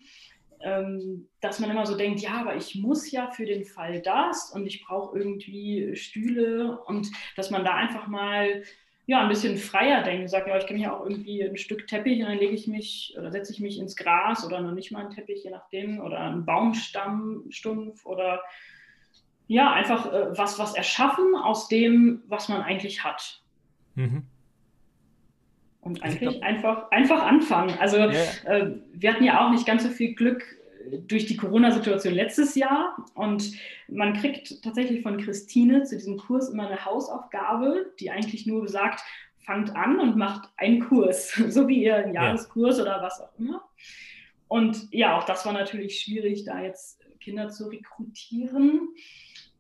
ähm, dass man immer so denkt, ja, aber ich muss ja für den Fall das und ich brauche irgendwie Stühle und dass man da einfach mal ja, ein bisschen freier denkt, sagt, ja, ich kenne ja auch irgendwie ein Stück Teppich und dann lege ich mich oder setze ich mich ins Gras oder noch nicht mal ein Teppich, je nachdem, oder einen Baumstammstumpf oder ja, einfach äh, was, was erschaffen aus dem, was man eigentlich hat. Mhm. Und eigentlich glaub, einfach, einfach anfangen. Also yeah. äh, wir hatten ja auch nicht ganz so viel Glück durch die Corona-Situation letztes Jahr und man kriegt tatsächlich von Christine zu diesem Kurs immer eine Hausaufgabe, die eigentlich nur besagt, fangt an und macht einen Kurs, so wie ihr einen Jahreskurs oder was auch immer. Und ja, auch das war natürlich schwierig, da jetzt Kinder zu rekrutieren.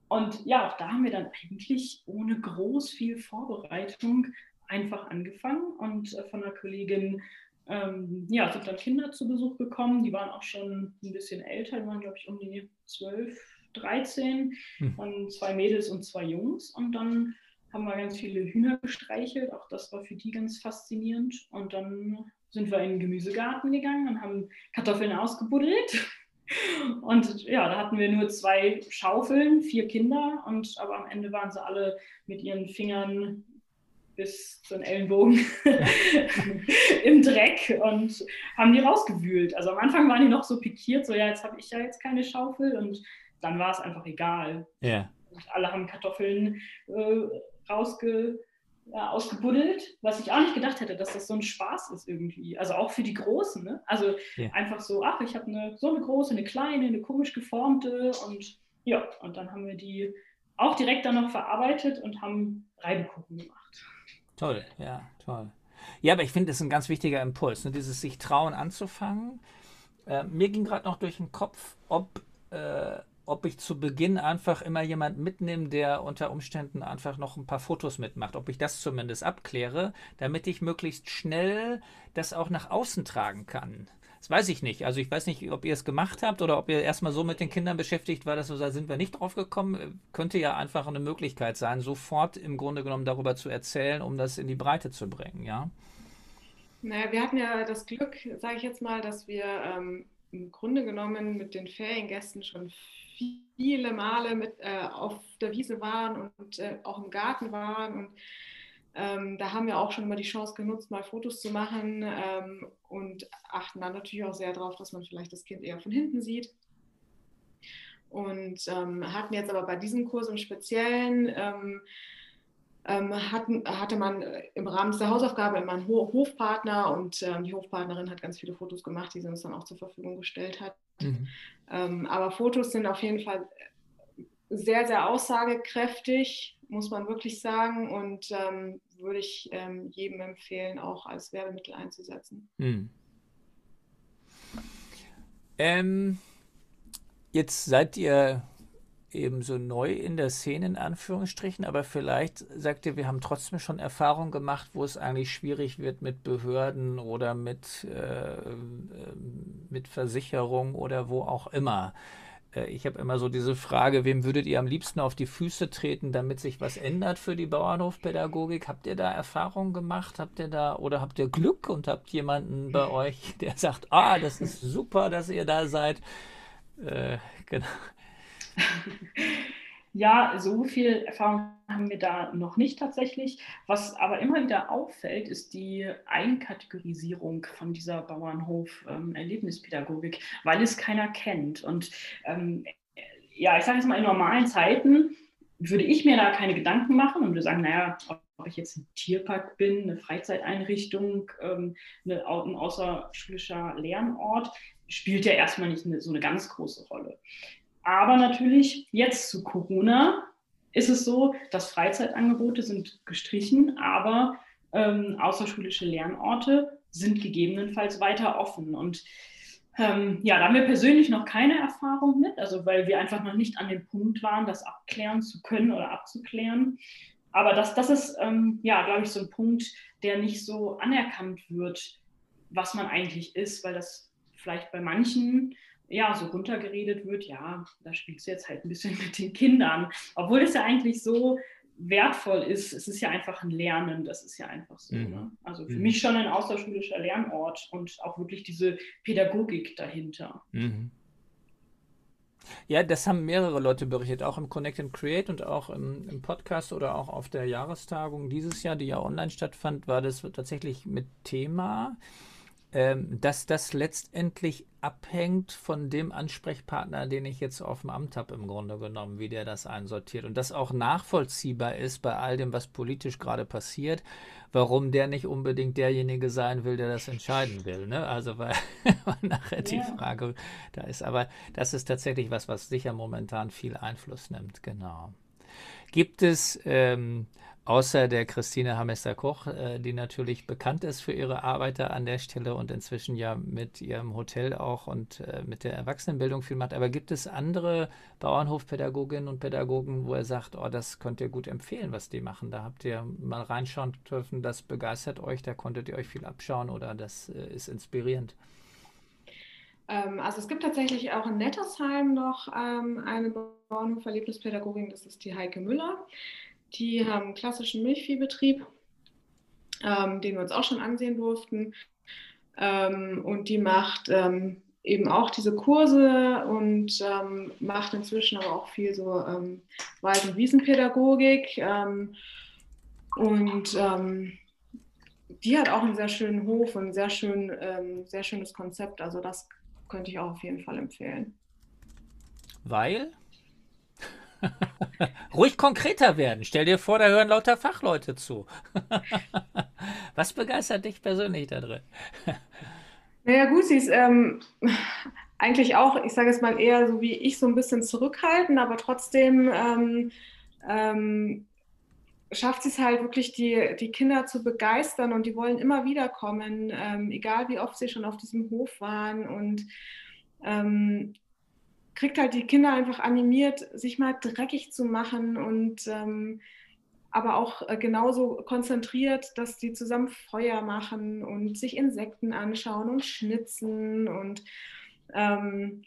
Und ja, auch da haben wir dann eigentlich ohne groß viel Vorbereitung einfach angefangen und äh, von einer Kollegin ähm, ja, sind dann Kinder zu Besuch gekommen, die waren auch schon ein bisschen älter, die waren glaube ich um die 12, 13, hm. und zwei Mädels und zwei Jungs. Und dann haben wir ganz viele Hühner gestreichelt, auch das war für die ganz faszinierend. Und dann sind wir in den Gemüsegarten gegangen und haben Kartoffeln ausgebuddelt. Und ja, da hatten wir nur zwei Schaufeln, vier Kinder, und aber am Ende waren sie alle mit ihren Fingern bis zu den Ellenbogen im Dreck und haben die rausgewühlt. Also am Anfang waren die noch so pikiert, so ja, jetzt habe ich ja jetzt keine Schaufel und dann war es einfach egal. Ja. Und alle haben Kartoffeln äh, rausge, ja, ausgebuddelt, was ich auch nicht gedacht hätte, dass das so ein Spaß ist irgendwie. Also auch für die Großen. Ne? Also ja. einfach so, ach, ich habe eine, so eine große, eine kleine, eine komisch geformte und ja, und dann haben wir die auch direkt dann noch verarbeitet und haben Reibekuchen gemacht. Toll, ja, toll. Ja, aber ich finde, das ist ein ganz wichtiger Impuls, ne? dieses sich trauen anzufangen. Äh, mir ging gerade noch durch den Kopf, ob, äh, ob ich zu Beginn einfach immer jemanden mitnehme, der unter Umständen einfach noch ein paar Fotos mitmacht. Ob ich das zumindest abkläre, damit ich möglichst schnell das auch nach außen tragen kann. Das weiß ich nicht. Also ich weiß nicht, ob ihr es gemacht habt oder ob ihr erstmal so mit den Kindern beschäftigt war, dass so, da sind wir nicht drauf gekommen. Könnte ja einfach eine Möglichkeit sein, sofort im Grunde genommen darüber zu erzählen, um das in die Breite zu bringen, ja? Naja, wir hatten ja das Glück, sage ich jetzt mal, dass wir ähm, im Grunde genommen mit den Feriengästen schon viele Male mit äh, auf der Wiese waren und äh, auch im Garten waren und ähm, da haben wir auch schon mal die Chance genutzt, mal Fotos zu machen ähm, und achten dann natürlich auch sehr darauf, dass man vielleicht das Kind eher von hinten sieht. Und ähm, hatten jetzt aber bei diesem Kurs im Speziellen, ähm, ähm, hatten, hatte man im Rahmen der Hausaufgabe immer einen Ho Hofpartner und ähm, die Hofpartnerin hat ganz viele Fotos gemacht, die sie uns dann auch zur Verfügung gestellt hat. Mhm. aber Fotos sind auf jeden Fall sehr, sehr aussagekräftig, muss man wirklich sagen. Und ähm, würde ich ähm, jedem empfehlen, auch als Werbemittel einzusetzen. Hm. Ähm, Jetzt seid ihr eben so neu in der Szene in Anführungsstrichen, aber vielleicht sagt ihr, wir haben trotzdem schon Erfahrungen gemacht, wo es eigentlich schwierig wird mit Behörden oder mit, äh, mit Versicherung oder wo auch immer. Äh, ich habe immer so diese Frage, wem würdet ihr am liebsten auf die Füße treten, damit sich was ändert für die Bauernhofpädagogik? Habt ihr da Erfahrungen gemacht? Habt ihr da oder habt ihr Glück und habt jemanden bei euch, der sagt, ah, das ist super, dass ihr da seid? Äh, genau. Ja, so viel Erfahrung haben wir da noch nicht tatsächlich. Was aber immer wieder auffällt, ist die Einkategorisierung von dieser Bauernhof-Erlebnispädagogik, weil es keiner kennt. Und ähm, ja, ich sage jetzt mal, in normalen Zeiten würde ich mir da keine Gedanken machen und würde sagen, naja, ob ich jetzt ein Tierpark bin, eine Freizeiteinrichtung, ähm, eine, ein außerschulischer Lernort, spielt ja erstmal nicht eine, so eine ganz große Rolle. Aber natürlich jetzt zu Corona ist es so, dass Freizeitangebote sind gestrichen, aber ähm, außerschulische Lernorte sind gegebenenfalls weiter offen. Und ähm, ja, da haben wir persönlich noch keine Erfahrung mit, also weil wir einfach noch nicht an dem Punkt waren, das abklären zu können oder abzuklären. Aber das, das ist, ähm, ja, glaube ich, so ein Punkt, der nicht so anerkannt wird, was man eigentlich ist, weil das vielleicht bei manchen ja, so runtergeredet wird, ja, da spielst du jetzt halt ein bisschen mit den Kindern. Obwohl es ja eigentlich so wertvoll ist, es ist ja einfach ein Lernen, das ist ja einfach so. Mhm. Ne? Also für mhm. mich schon ein außerschulischer Lernort und auch wirklich diese Pädagogik dahinter. Mhm. Ja, das haben mehrere Leute berichtet, auch im Connect and Create und auch im, im, Podcast oder auch auf der Jahrestagung dieses Jahr, die ja online stattfand, war das tatsächlich mit Thema dass das letztendlich abhängt von dem Ansprechpartner, den ich jetzt auf dem Amt habe, im Grunde genommen, wie der das einsortiert. Und das auch nachvollziehbar ist bei all dem, was politisch gerade passiert, warum der nicht unbedingt derjenige sein will, der das entscheiden will. Ne? Also, weil nachher die Frage da ist. Aber das ist tatsächlich was, was sicher momentan viel Einfluss nimmt. Genau. Gibt es ähm, außer der Christine Hamester-Koch, äh, die natürlich bekannt ist für ihre Arbeit da an der Stelle und inzwischen ja mit ihrem Hotel auch und äh, mit der Erwachsenenbildung viel macht. Aber gibt es andere Bauernhofpädagoginnen und Pädagogen, wo er sagt, oh, das könnt ihr gut empfehlen, was die machen? Da habt ihr mal reinschauen dürfen, das begeistert euch, da konntet ihr euch viel abschauen oder das äh, ist inspirierend. Ähm, also es gibt tatsächlich auch in Nettersheim noch ähm, eine Bauernhof-Erlebnispädagogin, das ist die Heike Müller. Die haben einen klassischen Milchviehbetrieb, ähm, den wir uns auch schon ansehen durften. Ähm, und die macht ähm, eben auch diese Kurse und ähm, macht inzwischen aber auch viel so ähm, Wald- und Wiesenpädagogik. Ähm, und die hat auch einen sehr schönen Hof und ein sehr, schön, sehr schönes Konzept. Also das könnte ich auch auf jeden Fall empfehlen. Weil? Ruhig konkreter werden. Stell dir vor, da hören lauter Fachleute zu. Was begeistert dich persönlich da drin? Naja, gut, sie ist ähm, eigentlich auch, ich sage es mal eher so wie ich, so ein bisschen zurückhaltend, aber trotzdem ähm, ähm, schafft sie es halt wirklich, die, die Kinder zu begeistern und die wollen immer wieder kommen, ähm, egal wie oft sie schon auf diesem Hof waren. Und ähm, kriegt halt die Kinder einfach animiert, sich mal dreckig zu machen und ähm, aber auch äh, genauso konzentriert, dass sie zusammen Feuer machen und sich Insekten anschauen und schnitzen und ähm,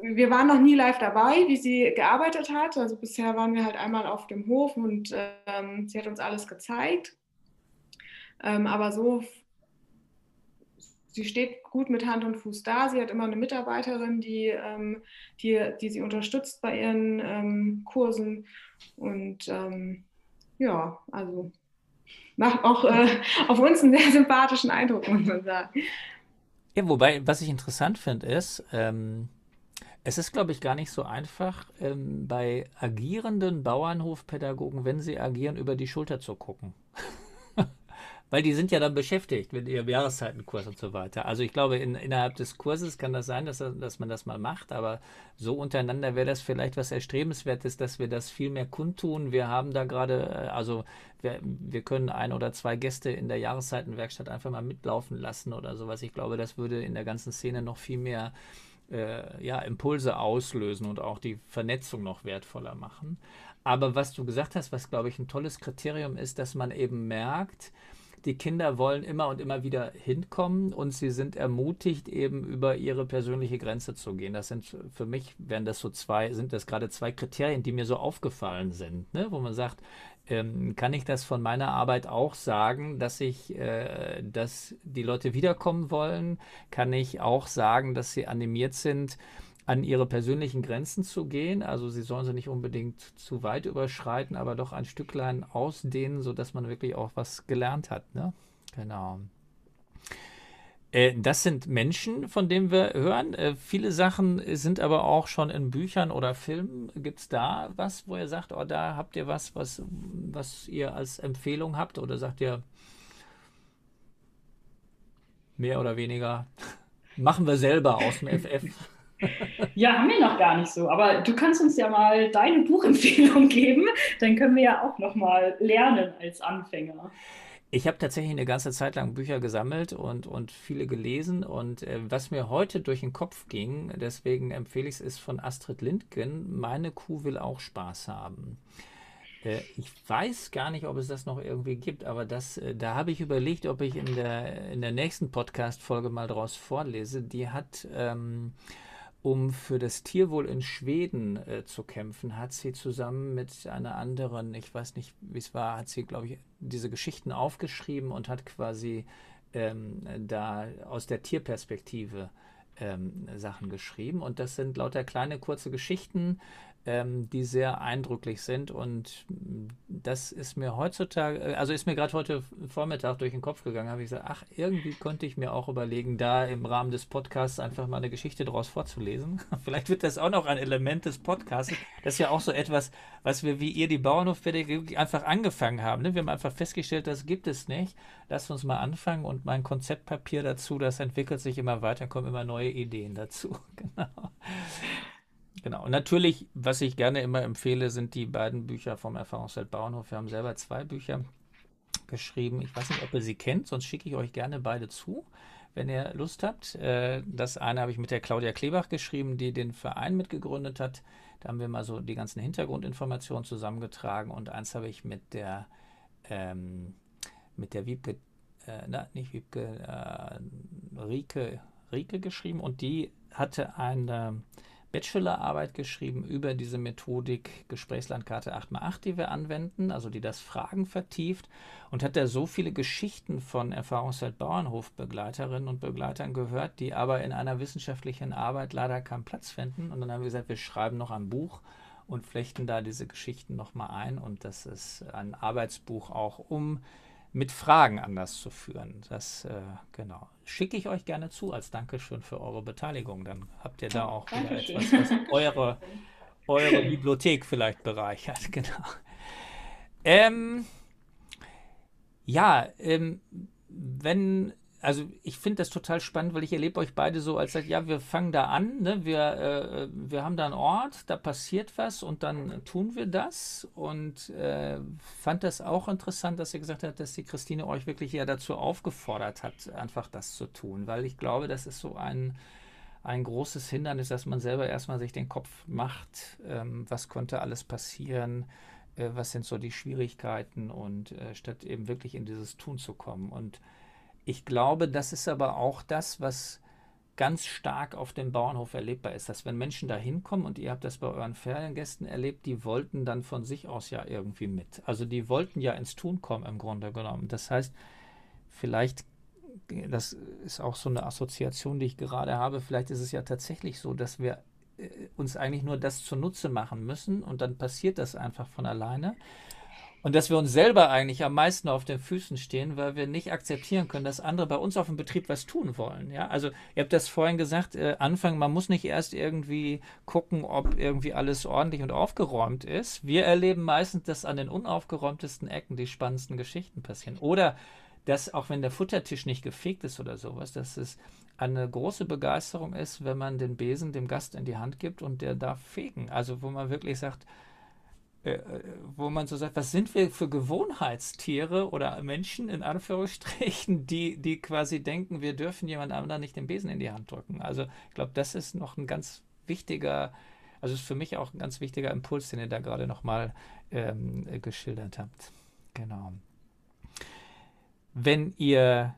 wir waren noch nie live dabei, wie sie gearbeitet hat. Also bisher waren wir halt einmal auf dem Hof und ähm, sie hat uns alles gezeigt. Ähm, aber so sie steht gut mit Hand und Fuß da. Sie hat immer eine Mitarbeiterin, die, ähm, die, die sie unterstützt bei ihren ähm, Kursen. Und ähm, ja, also macht auch äh, auf uns einen sehr sympathischen Eindruck, muss man sagen. Ja, wobei, was ich interessant finde, ist, ähm, es ist, glaube ich, gar nicht so einfach, ähm, bei agierenden Bauernhofpädagogen, wenn sie agieren, über die Schulter zu gucken. Weil die sind ja dann beschäftigt mit ihrem Jahreszeitenkurs und so weiter. Also ich glaube, in, innerhalb des Kurses kann das sein, dass, dass man das mal macht, aber so untereinander wäre das vielleicht was Erstrebenswertes, dass wir das viel mehr kundtun. Wir haben da gerade, äh, also wir, wir können ein oder zwei Gäste in der Jahreszeitenwerkstatt einfach mal mitlaufen lassen oder sowas. Ich glaube, das würde in der ganzen Szene noch viel mehr äh, ja, Impulse auslösen und auch die Vernetzung noch wertvoller machen. Aber was du gesagt hast, was glaube ich ein tolles Kriterium ist, dass man eben merkt, die Kinder wollen immer und immer wieder hinkommen und sie sind ermutigt, eben über ihre persönliche Grenze zu gehen. Das sind für mich, wären das so zwei, sind das gerade zwei Kriterien, die mir so aufgefallen sind, ne? wo man sagt, ähm, kann ich das von meiner Arbeit auch sagen, dass ich, äh, dass die Leute wiederkommen wollen? Kann ich auch sagen, dass sie animiert sind, an ihre persönlichen Grenzen zu gehen. Also sie sollen sie nicht unbedingt zu weit überschreiten, aber doch ein Stücklein ausdehnen, sodass man wirklich auch was gelernt hat. Ne? Genau. Äh, das sind Menschen, von denen wir hören. Äh, viele Sachen sind aber auch schon in Büchern oder Filmen. Gibt es da was, wo ihr sagt, oh, da habt ihr was, was, was ihr als Empfehlung habt? Oder sagt ihr mehr oder weniger, machen wir selber aus dem FF? Ja, haben wir noch gar nicht so. Aber du kannst uns ja mal deine Buchempfehlung geben. Dann können wir ja auch noch mal lernen als Anfänger. Ich habe tatsächlich eine ganze Zeit lang Bücher gesammelt und, und viele gelesen. Und äh, was mir heute durch den Kopf ging, deswegen empfehle ich es, ist von Astrid Lindgren, Meine Kuh will auch Spaß haben. Äh, ich weiß gar nicht, ob es das noch irgendwie gibt, aber das, äh, da habe ich überlegt, ob ich in der, in der nächsten Podcast-Folge mal draus vorlese. Die hat. Ähm, um für das Tierwohl in Schweden äh, zu kämpfen, hat sie zusammen mit einer anderen, ich weiß nicht, wie es war, hat sie, glaube ich, diese Geschichten aufgeschrieben und hat quasi ähm, da aus der Tierperspektive ähm, Sachen geschrieben. Und das sind lauter kleine, kurze Geschichten, ähm, die sehr eindrücklich sind. Und das ist mir heutzutage, äh, also ist mir gerade heute Vormittag durch den Kopf gegangen, habe ich gesagt, ach, irgendwie könnte ich mir auch überlegen, da im Rahmen des Podcasts einfach mal eine Geschichte daraus vorzulesen. Vielleicht wird das auch noch ein Element des Podcasts. Das ist ja auch so etwas, was wir wie ihr die Bauernhofpädagogik einfach angefangen haben. Ne? Wir haben einfach festgestellt, das gibt es nicht. Lass uns mal anfangen und mein Konzeptpapier dazu, das entwickelt sich immer weiter, kommen immer neue Ideen dazu. Genau. Genau. Und natürlich, was ich gerne immer empfehle, sind die beiden Bücher vom Erfahrungswelt Bauernhof. Wir haben selber zwei Bücher geschrieben. Ich weiß nicht, ob ihr sie kennt, sonst schicke ich euch gerne beide zu, wenn ihr Lust habt. Äh, das eine habe ich mit der Claudia Klebach geschrieben, die den Verein mitgegründet hat. Da haben wir mal so die ganzen Hintergrundinformationen zusammengetragen und eins habe ich mit der ähm, mit der Wiebke, äh, na, nicht Wiebke, äh, Rike, Rike geschrieben und die hatte eine Bachelorarbeit geschrieben über diese Methodik Gesprächslandkarte 8x8, die wir anwenden, also die das Fragen vertieft und hat da so viele Geschichten von Erfahrungswelt Bauernhofbegleiterinnen und Begleitern gehört, die aber in einer wissenschaftlichen Arbeit leider keinen Platz finden. Und dann haben wir gesagt, wir schreiben noch ein Buch und flechten da diese Geschichten nochmal ein und das ist ein Arbeitsbuch auch um mit Fragen anders zu führen. Das äh, genau schicke ich euch gerne zu als Dankeschön für eure Beteiligung. Dann habt ihr da auch Dankeschön. wieder etwas, was eure, eure Bibliothek vielleicht bereichert. Genau. Ähm, ja, ähm, wenn also ich finde das total spannend, weil ich erlebe euch beide so, als sagt, ja, wir fangen da an, ne? wir, äh, wir haben da einen Ort, da passiert was und dann tun wir das. Und äh, fand das auch interessant, dass ihr gesagt habt, dass die Christine euch wirklich ja dazu aufgefordert hat, einfach das zu tun, weil ich glaube, das ist so ein, ein großes Hindernis, dass man selber erstmal sich den Kopf macht, ähm, was konnte alles passieren, äh, was sind so die Schwierigkeiten und äh, statt eben wirklich in dieses Tun zu kommen. Und ich glaube, das ist aber auch das, was ganz stark auf dem Bauernhof erlebbar ist, dass wenn Menschen da hinkommen und ihr habt das bei euren Feriengästen erlebt, die wollten dann von sich aus ja irgendwie mit. Also die wollten ja ins Tun kommen im Grunde genommen. Das heißt, vielleicht, das ist auch so eine Assoziation, die ich gerade habe, vielleicht ist es ja tatsächlich so, dass wir äh, uns eigentlich nur das zunutze machen müssen und dann passiert das einfach von alleine. Und dass wir uns selber eigentlich am meisten auf den Füßen stehen, weil wir nicht akzeptieren können, dass andere bei uns auf dem Betrieb was tun wollen. Ja, also ihr habt das vorhin gesagt, äh, Anfang, man muss nicht erst irgendwie gucken, ob irgendwie alles ordentlich und aufgeräumt ist. Wir erleben meistens, dass an den unaufgeräumtesten Ecken die spannendsten Geschichten passieren. Oder dass auch wenn der Futtertisch nicht gefegt ist oder sowas, dass es eine große Begeisterung ist, wenn man den Besen dem Gast in die Hand gibt und der darf fegen. Also wo man wirklich sagt, wo man so sagt, was sind wir für Gewohnheitstiere oder Menschen in Anführungsstrichen, die, die quasi denken, wir dürfen jemand anderen nicht den Besen in die Hand drücken. Also ich glaube, das ist noch ein ganz wichtiger, also ist für mich auch ein ganz wichtiger Impuls, den ihr da gerade nochmal ähm, geschildert habt. Genau. Wenn ihr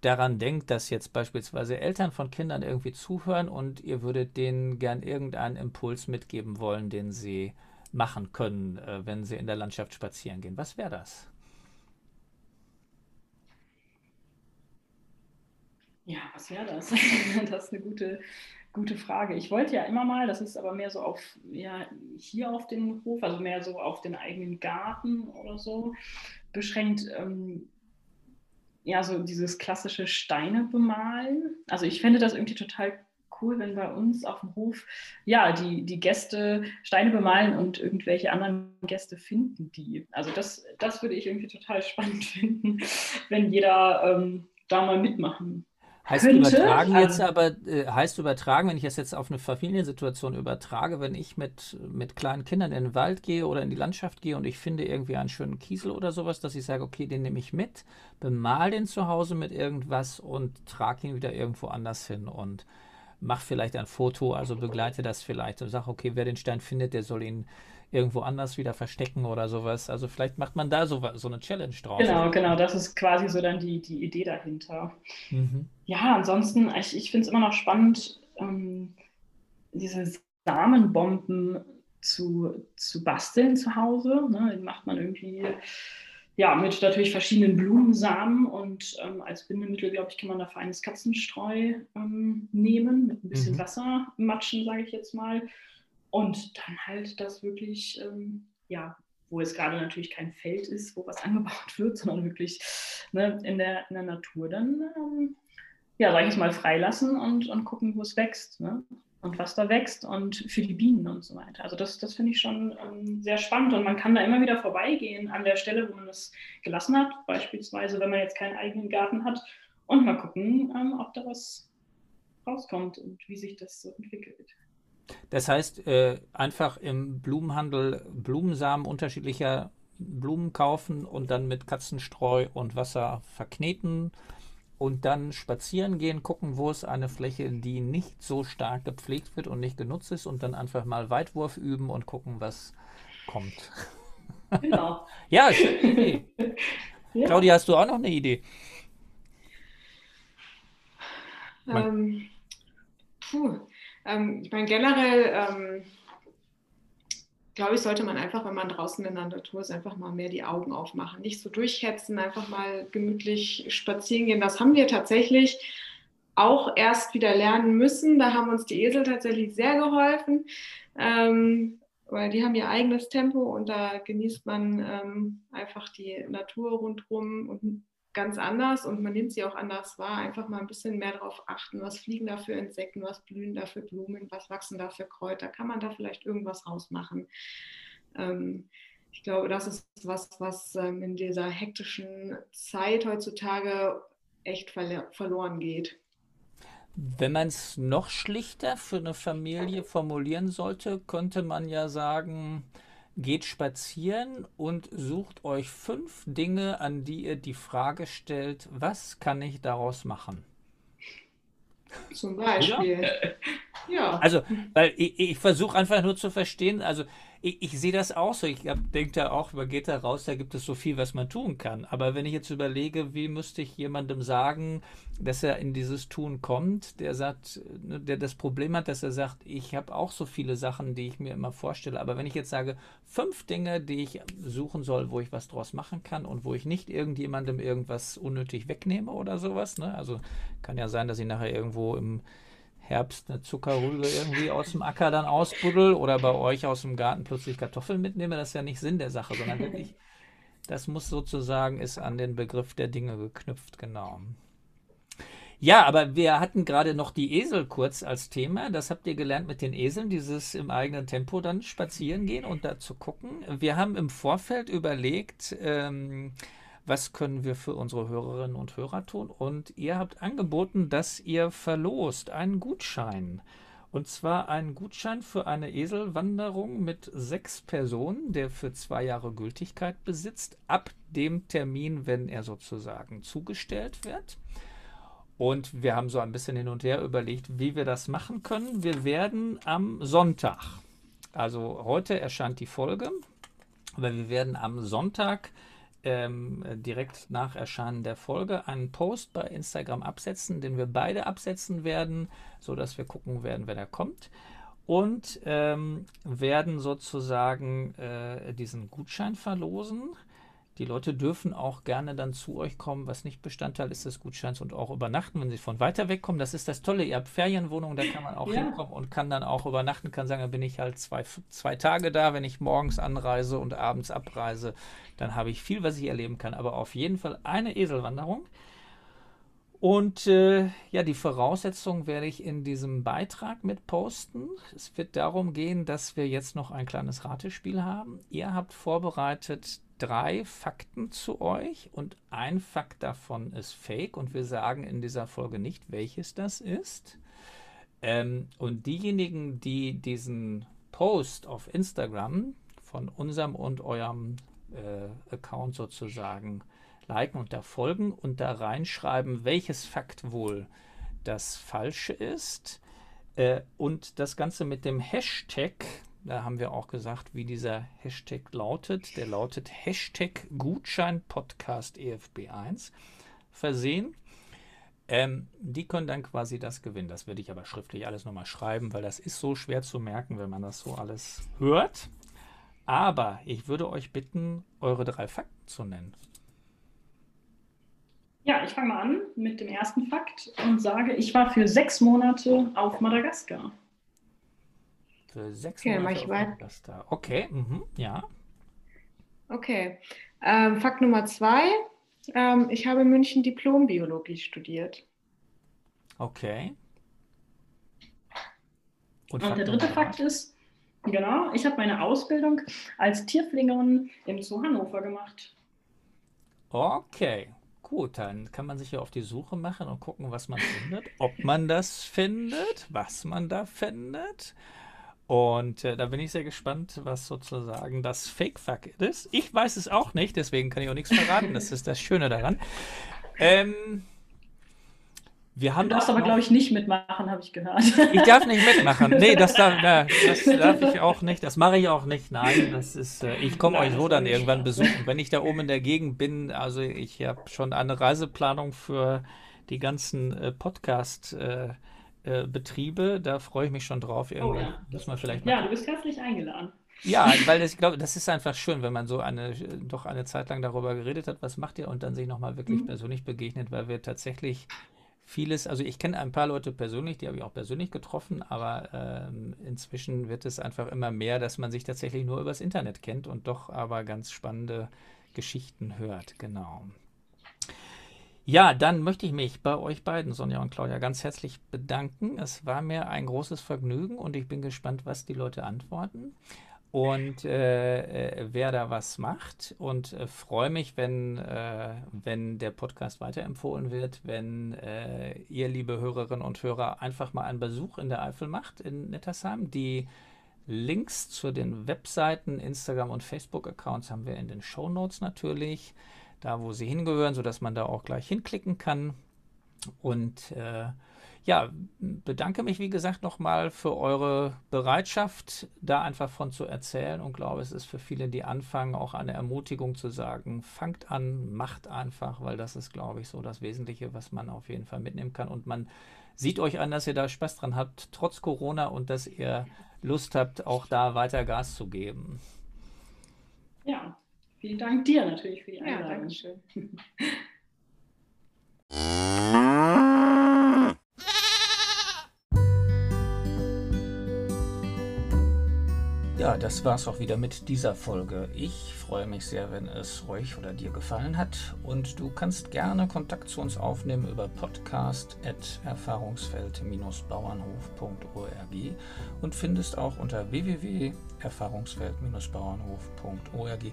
daran denkt, dass jetzt beispielsweise Eltern von Kindern irgendwie zuhören und ihr würdet denen gern irgendeinen Impuls mitgeben wollen, den sie machen können, äh, wenn sie in der Landschaft spazieren gehen. Was wäre das? Ja, was wäre das? das ist eine gute, gute Frage. Ich wollte ja immer mal, das ist aber mehr so auf, ja, hier auf den Hof, also mehr so auf den eigenen Garten oder so beschränkt, ähm, ja, so dieses klassische Steine bemalen. Also ich fände das irgendwie total cool, wenn bei uns auf dem Hof ja die, die Gäste Steine bemalen und irgendwelche anderen Gäste finden die. Also das, das würde ich irgendwie total spannend finden, wenn jeder ähm, da mal mitmachen Heißt könnte. übertragen jetzt aber, äh, heißt übertragen, wenn ich das jetzt auf eine Familiensituation übertrage, wenn ich mit, mit kleinen Kindern in den Wald gehe oder in die Landschaft gehe und ich finde irgendwie einen schönen Kiesel oder sowas, dass ich sage, okay, den nehme ich mit, bemal den zu Hause mit irgendwas und trage ihn wieder irgendwo anders hin und mache vielleicht ein Foto, also begleite das vielleicht und sage, okay, wer den Stein findet, der soll ihn irgendwo anders wieder verstecken oder sowas. Also vielleicht macht man da so, so eine Challenge draus. Genau, genau, das ist quasi so dann die, die Idee dahinter. Mhm. Ja, ansonsten, ich, ich finde es immer noch spannend, ähm, diese Samenbomben zu, zu basteln zu Hause. Ne? Die macht man irgendwie ja, mit natürlich verschiedenen Blumensamen und ähm, als Bindemittel, glaube ich, kann man da feines Katzenstreu ähm, nehmen, mit ein bisschen mhm. Wasser matschen, sage ich jetzt mal. Und dann halt das wirklich, ähm, ja, wo es gerade natürlich kein Feld ist, wo was angebaut wird, sondern wirklich ne, in, der, in der Natur dann, ähm, ja, sage ich mal, freilassen und, und gucken, wo es wächst. Ne? Und was da wächst und für die Bienen und so weiter. Also das, das finde ich schon ähm, sehr spannend und man kann da immer wieder vorbeigehen an der Stelle, wo man es gelassen hat, beispielsweise wenn man jetzt keinen eigenen Garten hat und mal gucken, ähm, ob da was rauskommt und wie sich das so entwickelt. Das heißt, äh, einfach im Blumenhandel Blumensamen unterschiedlicher Blumen kaufen und dann mit Katzenstreu und Wasser verkneten und dann spazieren gehen, gucken, wo ist eine Fläche, die nicht so stark gepflegt wird und nicht genutzt ist und dann einfach mal Weitwurf üben und gucken, was kommt. Genau. ja, schöne Idee. Ja. Claudia, hast du auch noch eine Idee? Ähm, puh, ähm, ich meine, generell ähm, glaube ich, sollte man einfach, wenn man draußen in der Natur ist, einfach mal mehr die Augen aufmachen. Nicht so durchhetzen, einfach mal gemütlich spazieren gehen. Das haben wir tatsächlich auch erst wieder lernen müssen. Da haben uns die Esel tatsächlich sehr geholfen, ähm, weil die haben ihr eigenes Tempo und da genießt man ähm, einfach die Natur rundherum und ganz anders und man nimmt sie auch anders wahr. Einfach mal ein bisschen mehr darauf achten, was fliegen da für Insekten, was blühen da für Blumen, was wachsen da für Kräuter. Kann man da vielleicht irgendwas rausmachen? Ähm, ich glaube, das ist was, was ähm, in dieser hektischen Zeit heutzutage echt verl verloren geht. Wenn man es noch schlichter für eine Familie formulieren sollte, könnte man ja sagen, Geht spazieren und sucht euch fünf Dinge, an die ihr die Frage stellt, was kann ich daraus machen? Zum Beispiel. Ja. ja. Also, weil ich, ich versuche einfach nur zu verstehen, also ich, ich sehe das auch so. Ich denke da auch, man geht da raus, da gibt es so viel, was man tun kann. Aber wenn ich jetzt überlege, wie müsste ich jemandem sagen, dass er in dieses Tun kommt, der sagt, ne, der das Problem hat, dass er sagt, ich habe auch so viele Sachen, die ich mir immer vorstelle. Aber wenn ich jetzt sage, fünf Dinge, die ich suchen soll, wo ich was draus machen kann und wo ich nicht irgendjemandem irgendwas unnötig wegnehme oder sowas. Ne? Also kann ja sein, dass ich nachher irgendwo im Herbst eine Zuckerrübe irgendwie aus dem Acker dann ausbuddel oder bei euch aus dem Garten plötzlich Kartoffeln mitnehme, das ist ja nicht Sinn der Sache, sondern wirklich, das muss sozusagen, ist an den Begriff der Dinge geknüpft, genau. Ja, aber wir hatten gerade noch die Esel kurz als Thema. Das habt ihr gelernt mit den Eseln, dieses im eigenen Tempo dann spazieren gehen und da zu gucken. Wir haben im Vorfeld überlegt, ähm, was können wir für unsere Hörerinnen und Hörer tun? Und ihr habt angeboten, dass ihr verlost einen Gutschein. Und zwar einen Gutschein für eine Eselwanderung mit sechs Personen, der für zwei Jahre Gültigkeit besitzt, ab dem Termin, wenn er sozusagen zugestellt wird. Und wir haben so ein bisschen hin und her überlegt, wie wir das machen können. Wir werden am Sonntag, also heute erscheint die Folge, aber wir werden am Sonntag ähm, direkt nach Erscheinen der Folge einen Post bei Instagram absetzen, den wir beide absetzen werden, sodass wir gucken werden, wer da kommt. Und ähm, werden sozusagen äh, diesen Gutschein verlosen. Die Leute dürfen auch gerne dann zu euch kommen, was nicht Bestandteil ist des Gutscheins und auch übernachten, wenn sie von weiter weg kommen. Das ist das Tolle. Ihr habt Ferienwohnungen, da kann man auch ja. hinkommen und kann dann auch übernachten, kann sagen, da bin ich halt zwei, zwei Tage da, wenn ich morgens anreise und abends abreise. Dann habe ich viel, was ich erleben kann. Aber auf jeden Fall eine Eselwanderung. Und äh, ja, die Voraussetzungen werde ich in diesem Beitrag mit posten. Es wird darum gehen, dass wir jetzt noch ein kleines Ratespiel haben. Ihr habt vorbereitet drei Fakten zu euch und ein Fakt davon ist fake und wir sagen in dieser Folge nicht, welches das ist. Ähm, und diejenigen, die diesen Post auf Instagram von unserem und eurem äh, Account sozusagen liken und da folgen und da reinschreiben, welches Fakt wohl das Falsche ist. Äh, und das Ganze mit dem Hashtag da haben wir auch gesagt, wie dieser Hashtag lautet. Der lautet Hashtag Gutschein Podcast EFB1 versehen. Ähm, die können dann quasi das gewinnen. Das werde ich aber schriftlich alles nochmal schreiben, weil das ist so schwer zu merken, wenn man das so alles hört. Aber ich würde euch bitten, eure drei Fakten zu nennen. Ja, ich fange mal an mit dem ersten Fakt und sage, ich war für sechs Monate auf Madagaskar. Für sechs okay, Monate. Okay, das da. Okay, mhm, ja. Okay. Ähm, Fakt Nummer zwei. Ähm, ich habe in München Diplombiologie studiert. Okay. Und, Und der dritte Fakt ist, genau, ich habe meine Ausbildung als Tierpflegerin im Zoo Hannover gemacht. Okay, gut, dann kann man sich ja auf die Suche machen und gucken, was man findet, ob man das findet, was man da findet. Und äh, da bin ich sehr gespannt, was sozusagen das Fake-Fuck ist. Ich weiß es auch nicht, deswegen kann ich auch nichts verraten. Das ist das Schöne daran. Ähm, wir haben du darfst aber, glaube ich, nicht mitmachen, habe ich gehört. Ich darf nicht mitmachen. Nee, das darf, das darf ich auch nicht. Das mache ich auch nicht. Nein, das ist, äh, ich komme euch so dann irgendwann besuchen. Wenn ich da oben in der Gegend bin, also ich habe schon eine Reiseplanung für die ganzen äh, Podcast- äh, Betriebe. Da freue ich mich schon drauf. Irgendwie oh, ja. muss man vielleicht Ja, du bist herzlich eingeladen. Ja, weil das, ich glaube, das ist einfach schön, wenn man so eine doch eine Zeit lang darüber geredet hat, was macht ihr und dann sich nochmal wirklich mhm. persönlich begegnet, weil wir tatsächlich vieles, also ich kenne ein paar Leute persönlich, die habe ich auch persönlich getroffen, aber ähm, inzwischen wird es einfach immer mehr, dass man sich tatsächlich nur übers Internet kennt und doch aber ganz spannende Geschichten hört. Genau. Ja, dann möchte ich mich bei euch beiden, Sonja und Claudia, ganz herzlich bedanken. Es war mir ein großes Vergnügen und ich bin gespannt, was die Leute antworten und äh, äh, wer da was macht. Und äh, freue mich, wenn, äh, wenn der Podcast weiterempfohlen wird, wenn äh, ihr, liebe Hörerinnen und Hörer, einfach mal einen Besuch in der Eifel macht in Nettersheim. Die Links zu den Webseiten, Instagram und Facebook-Accounts haben wir in den Show Notes natürlich da, wo sie hingehören, sodass man da auch gleich hinklicken kann. Und äh, ja, bedanke mich, wie gesagt, nochmal für eure Bereitschaft, da einfach von zu erzählen und glaube, es ist für viele, die anfangen, auch eine Ermutigung zu sagen, fangt an, macht einfach, weil das ist, glaube ich, so das Wesentliche, was man auf jeden Fall mitnehmen kann. Und man sieht euch an, dass ihr da Spaß dran habt, trotz Corona und dass ihr Lust habt, auch da weiter Gas zu geben. Ja, Vielen Dank dir natürlich für die Einladung. Ja, Dankeschön. Das war's auch wieder mit dieser Folge. Ich freue mich sehr, wenn es euch oder dir gefallen hat. Und du kannst gerne Kontakt zu uns aufnehmen über podcast.erfahrungsfeld-bauernhof.org und findest auch unter www.erfahrungsfeld-bauernhof.org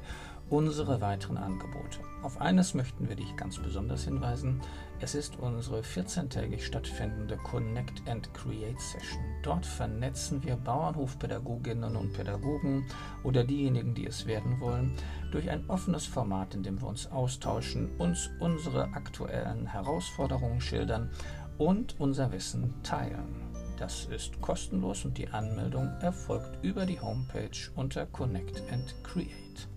unsere weiteren Angebote. Auf eines möchten wir dich ganz besonders hinweisen. Es ist unsere 14-tägig stattfindende Connect and Create Session. Dort vernetzen wir Bauernhofpädagoginnen und Pädagogen oder diejenigen, die es werden wollen, durch ein offenes Format, in dem wir uns austauschen, uns unsere aktuellen Herausforderungen schildern und unser Wissen teilen. Das ist kostenlos und die Anmeldung erfolgt über die Homepage unter Connect and Create.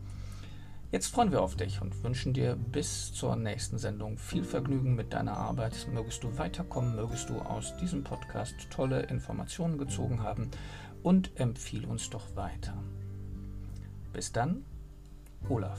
Jetzt freuen wir auf dich und wünschen dir bis zur nächsten Sendung viel Vergnügen mit deiner Arbeit. Mögest du weiterkommen, mögest du aus diesem Podcast tolle Informationen gezogen haben und empfiehl uns doch weiter. Bis dann, Olaf.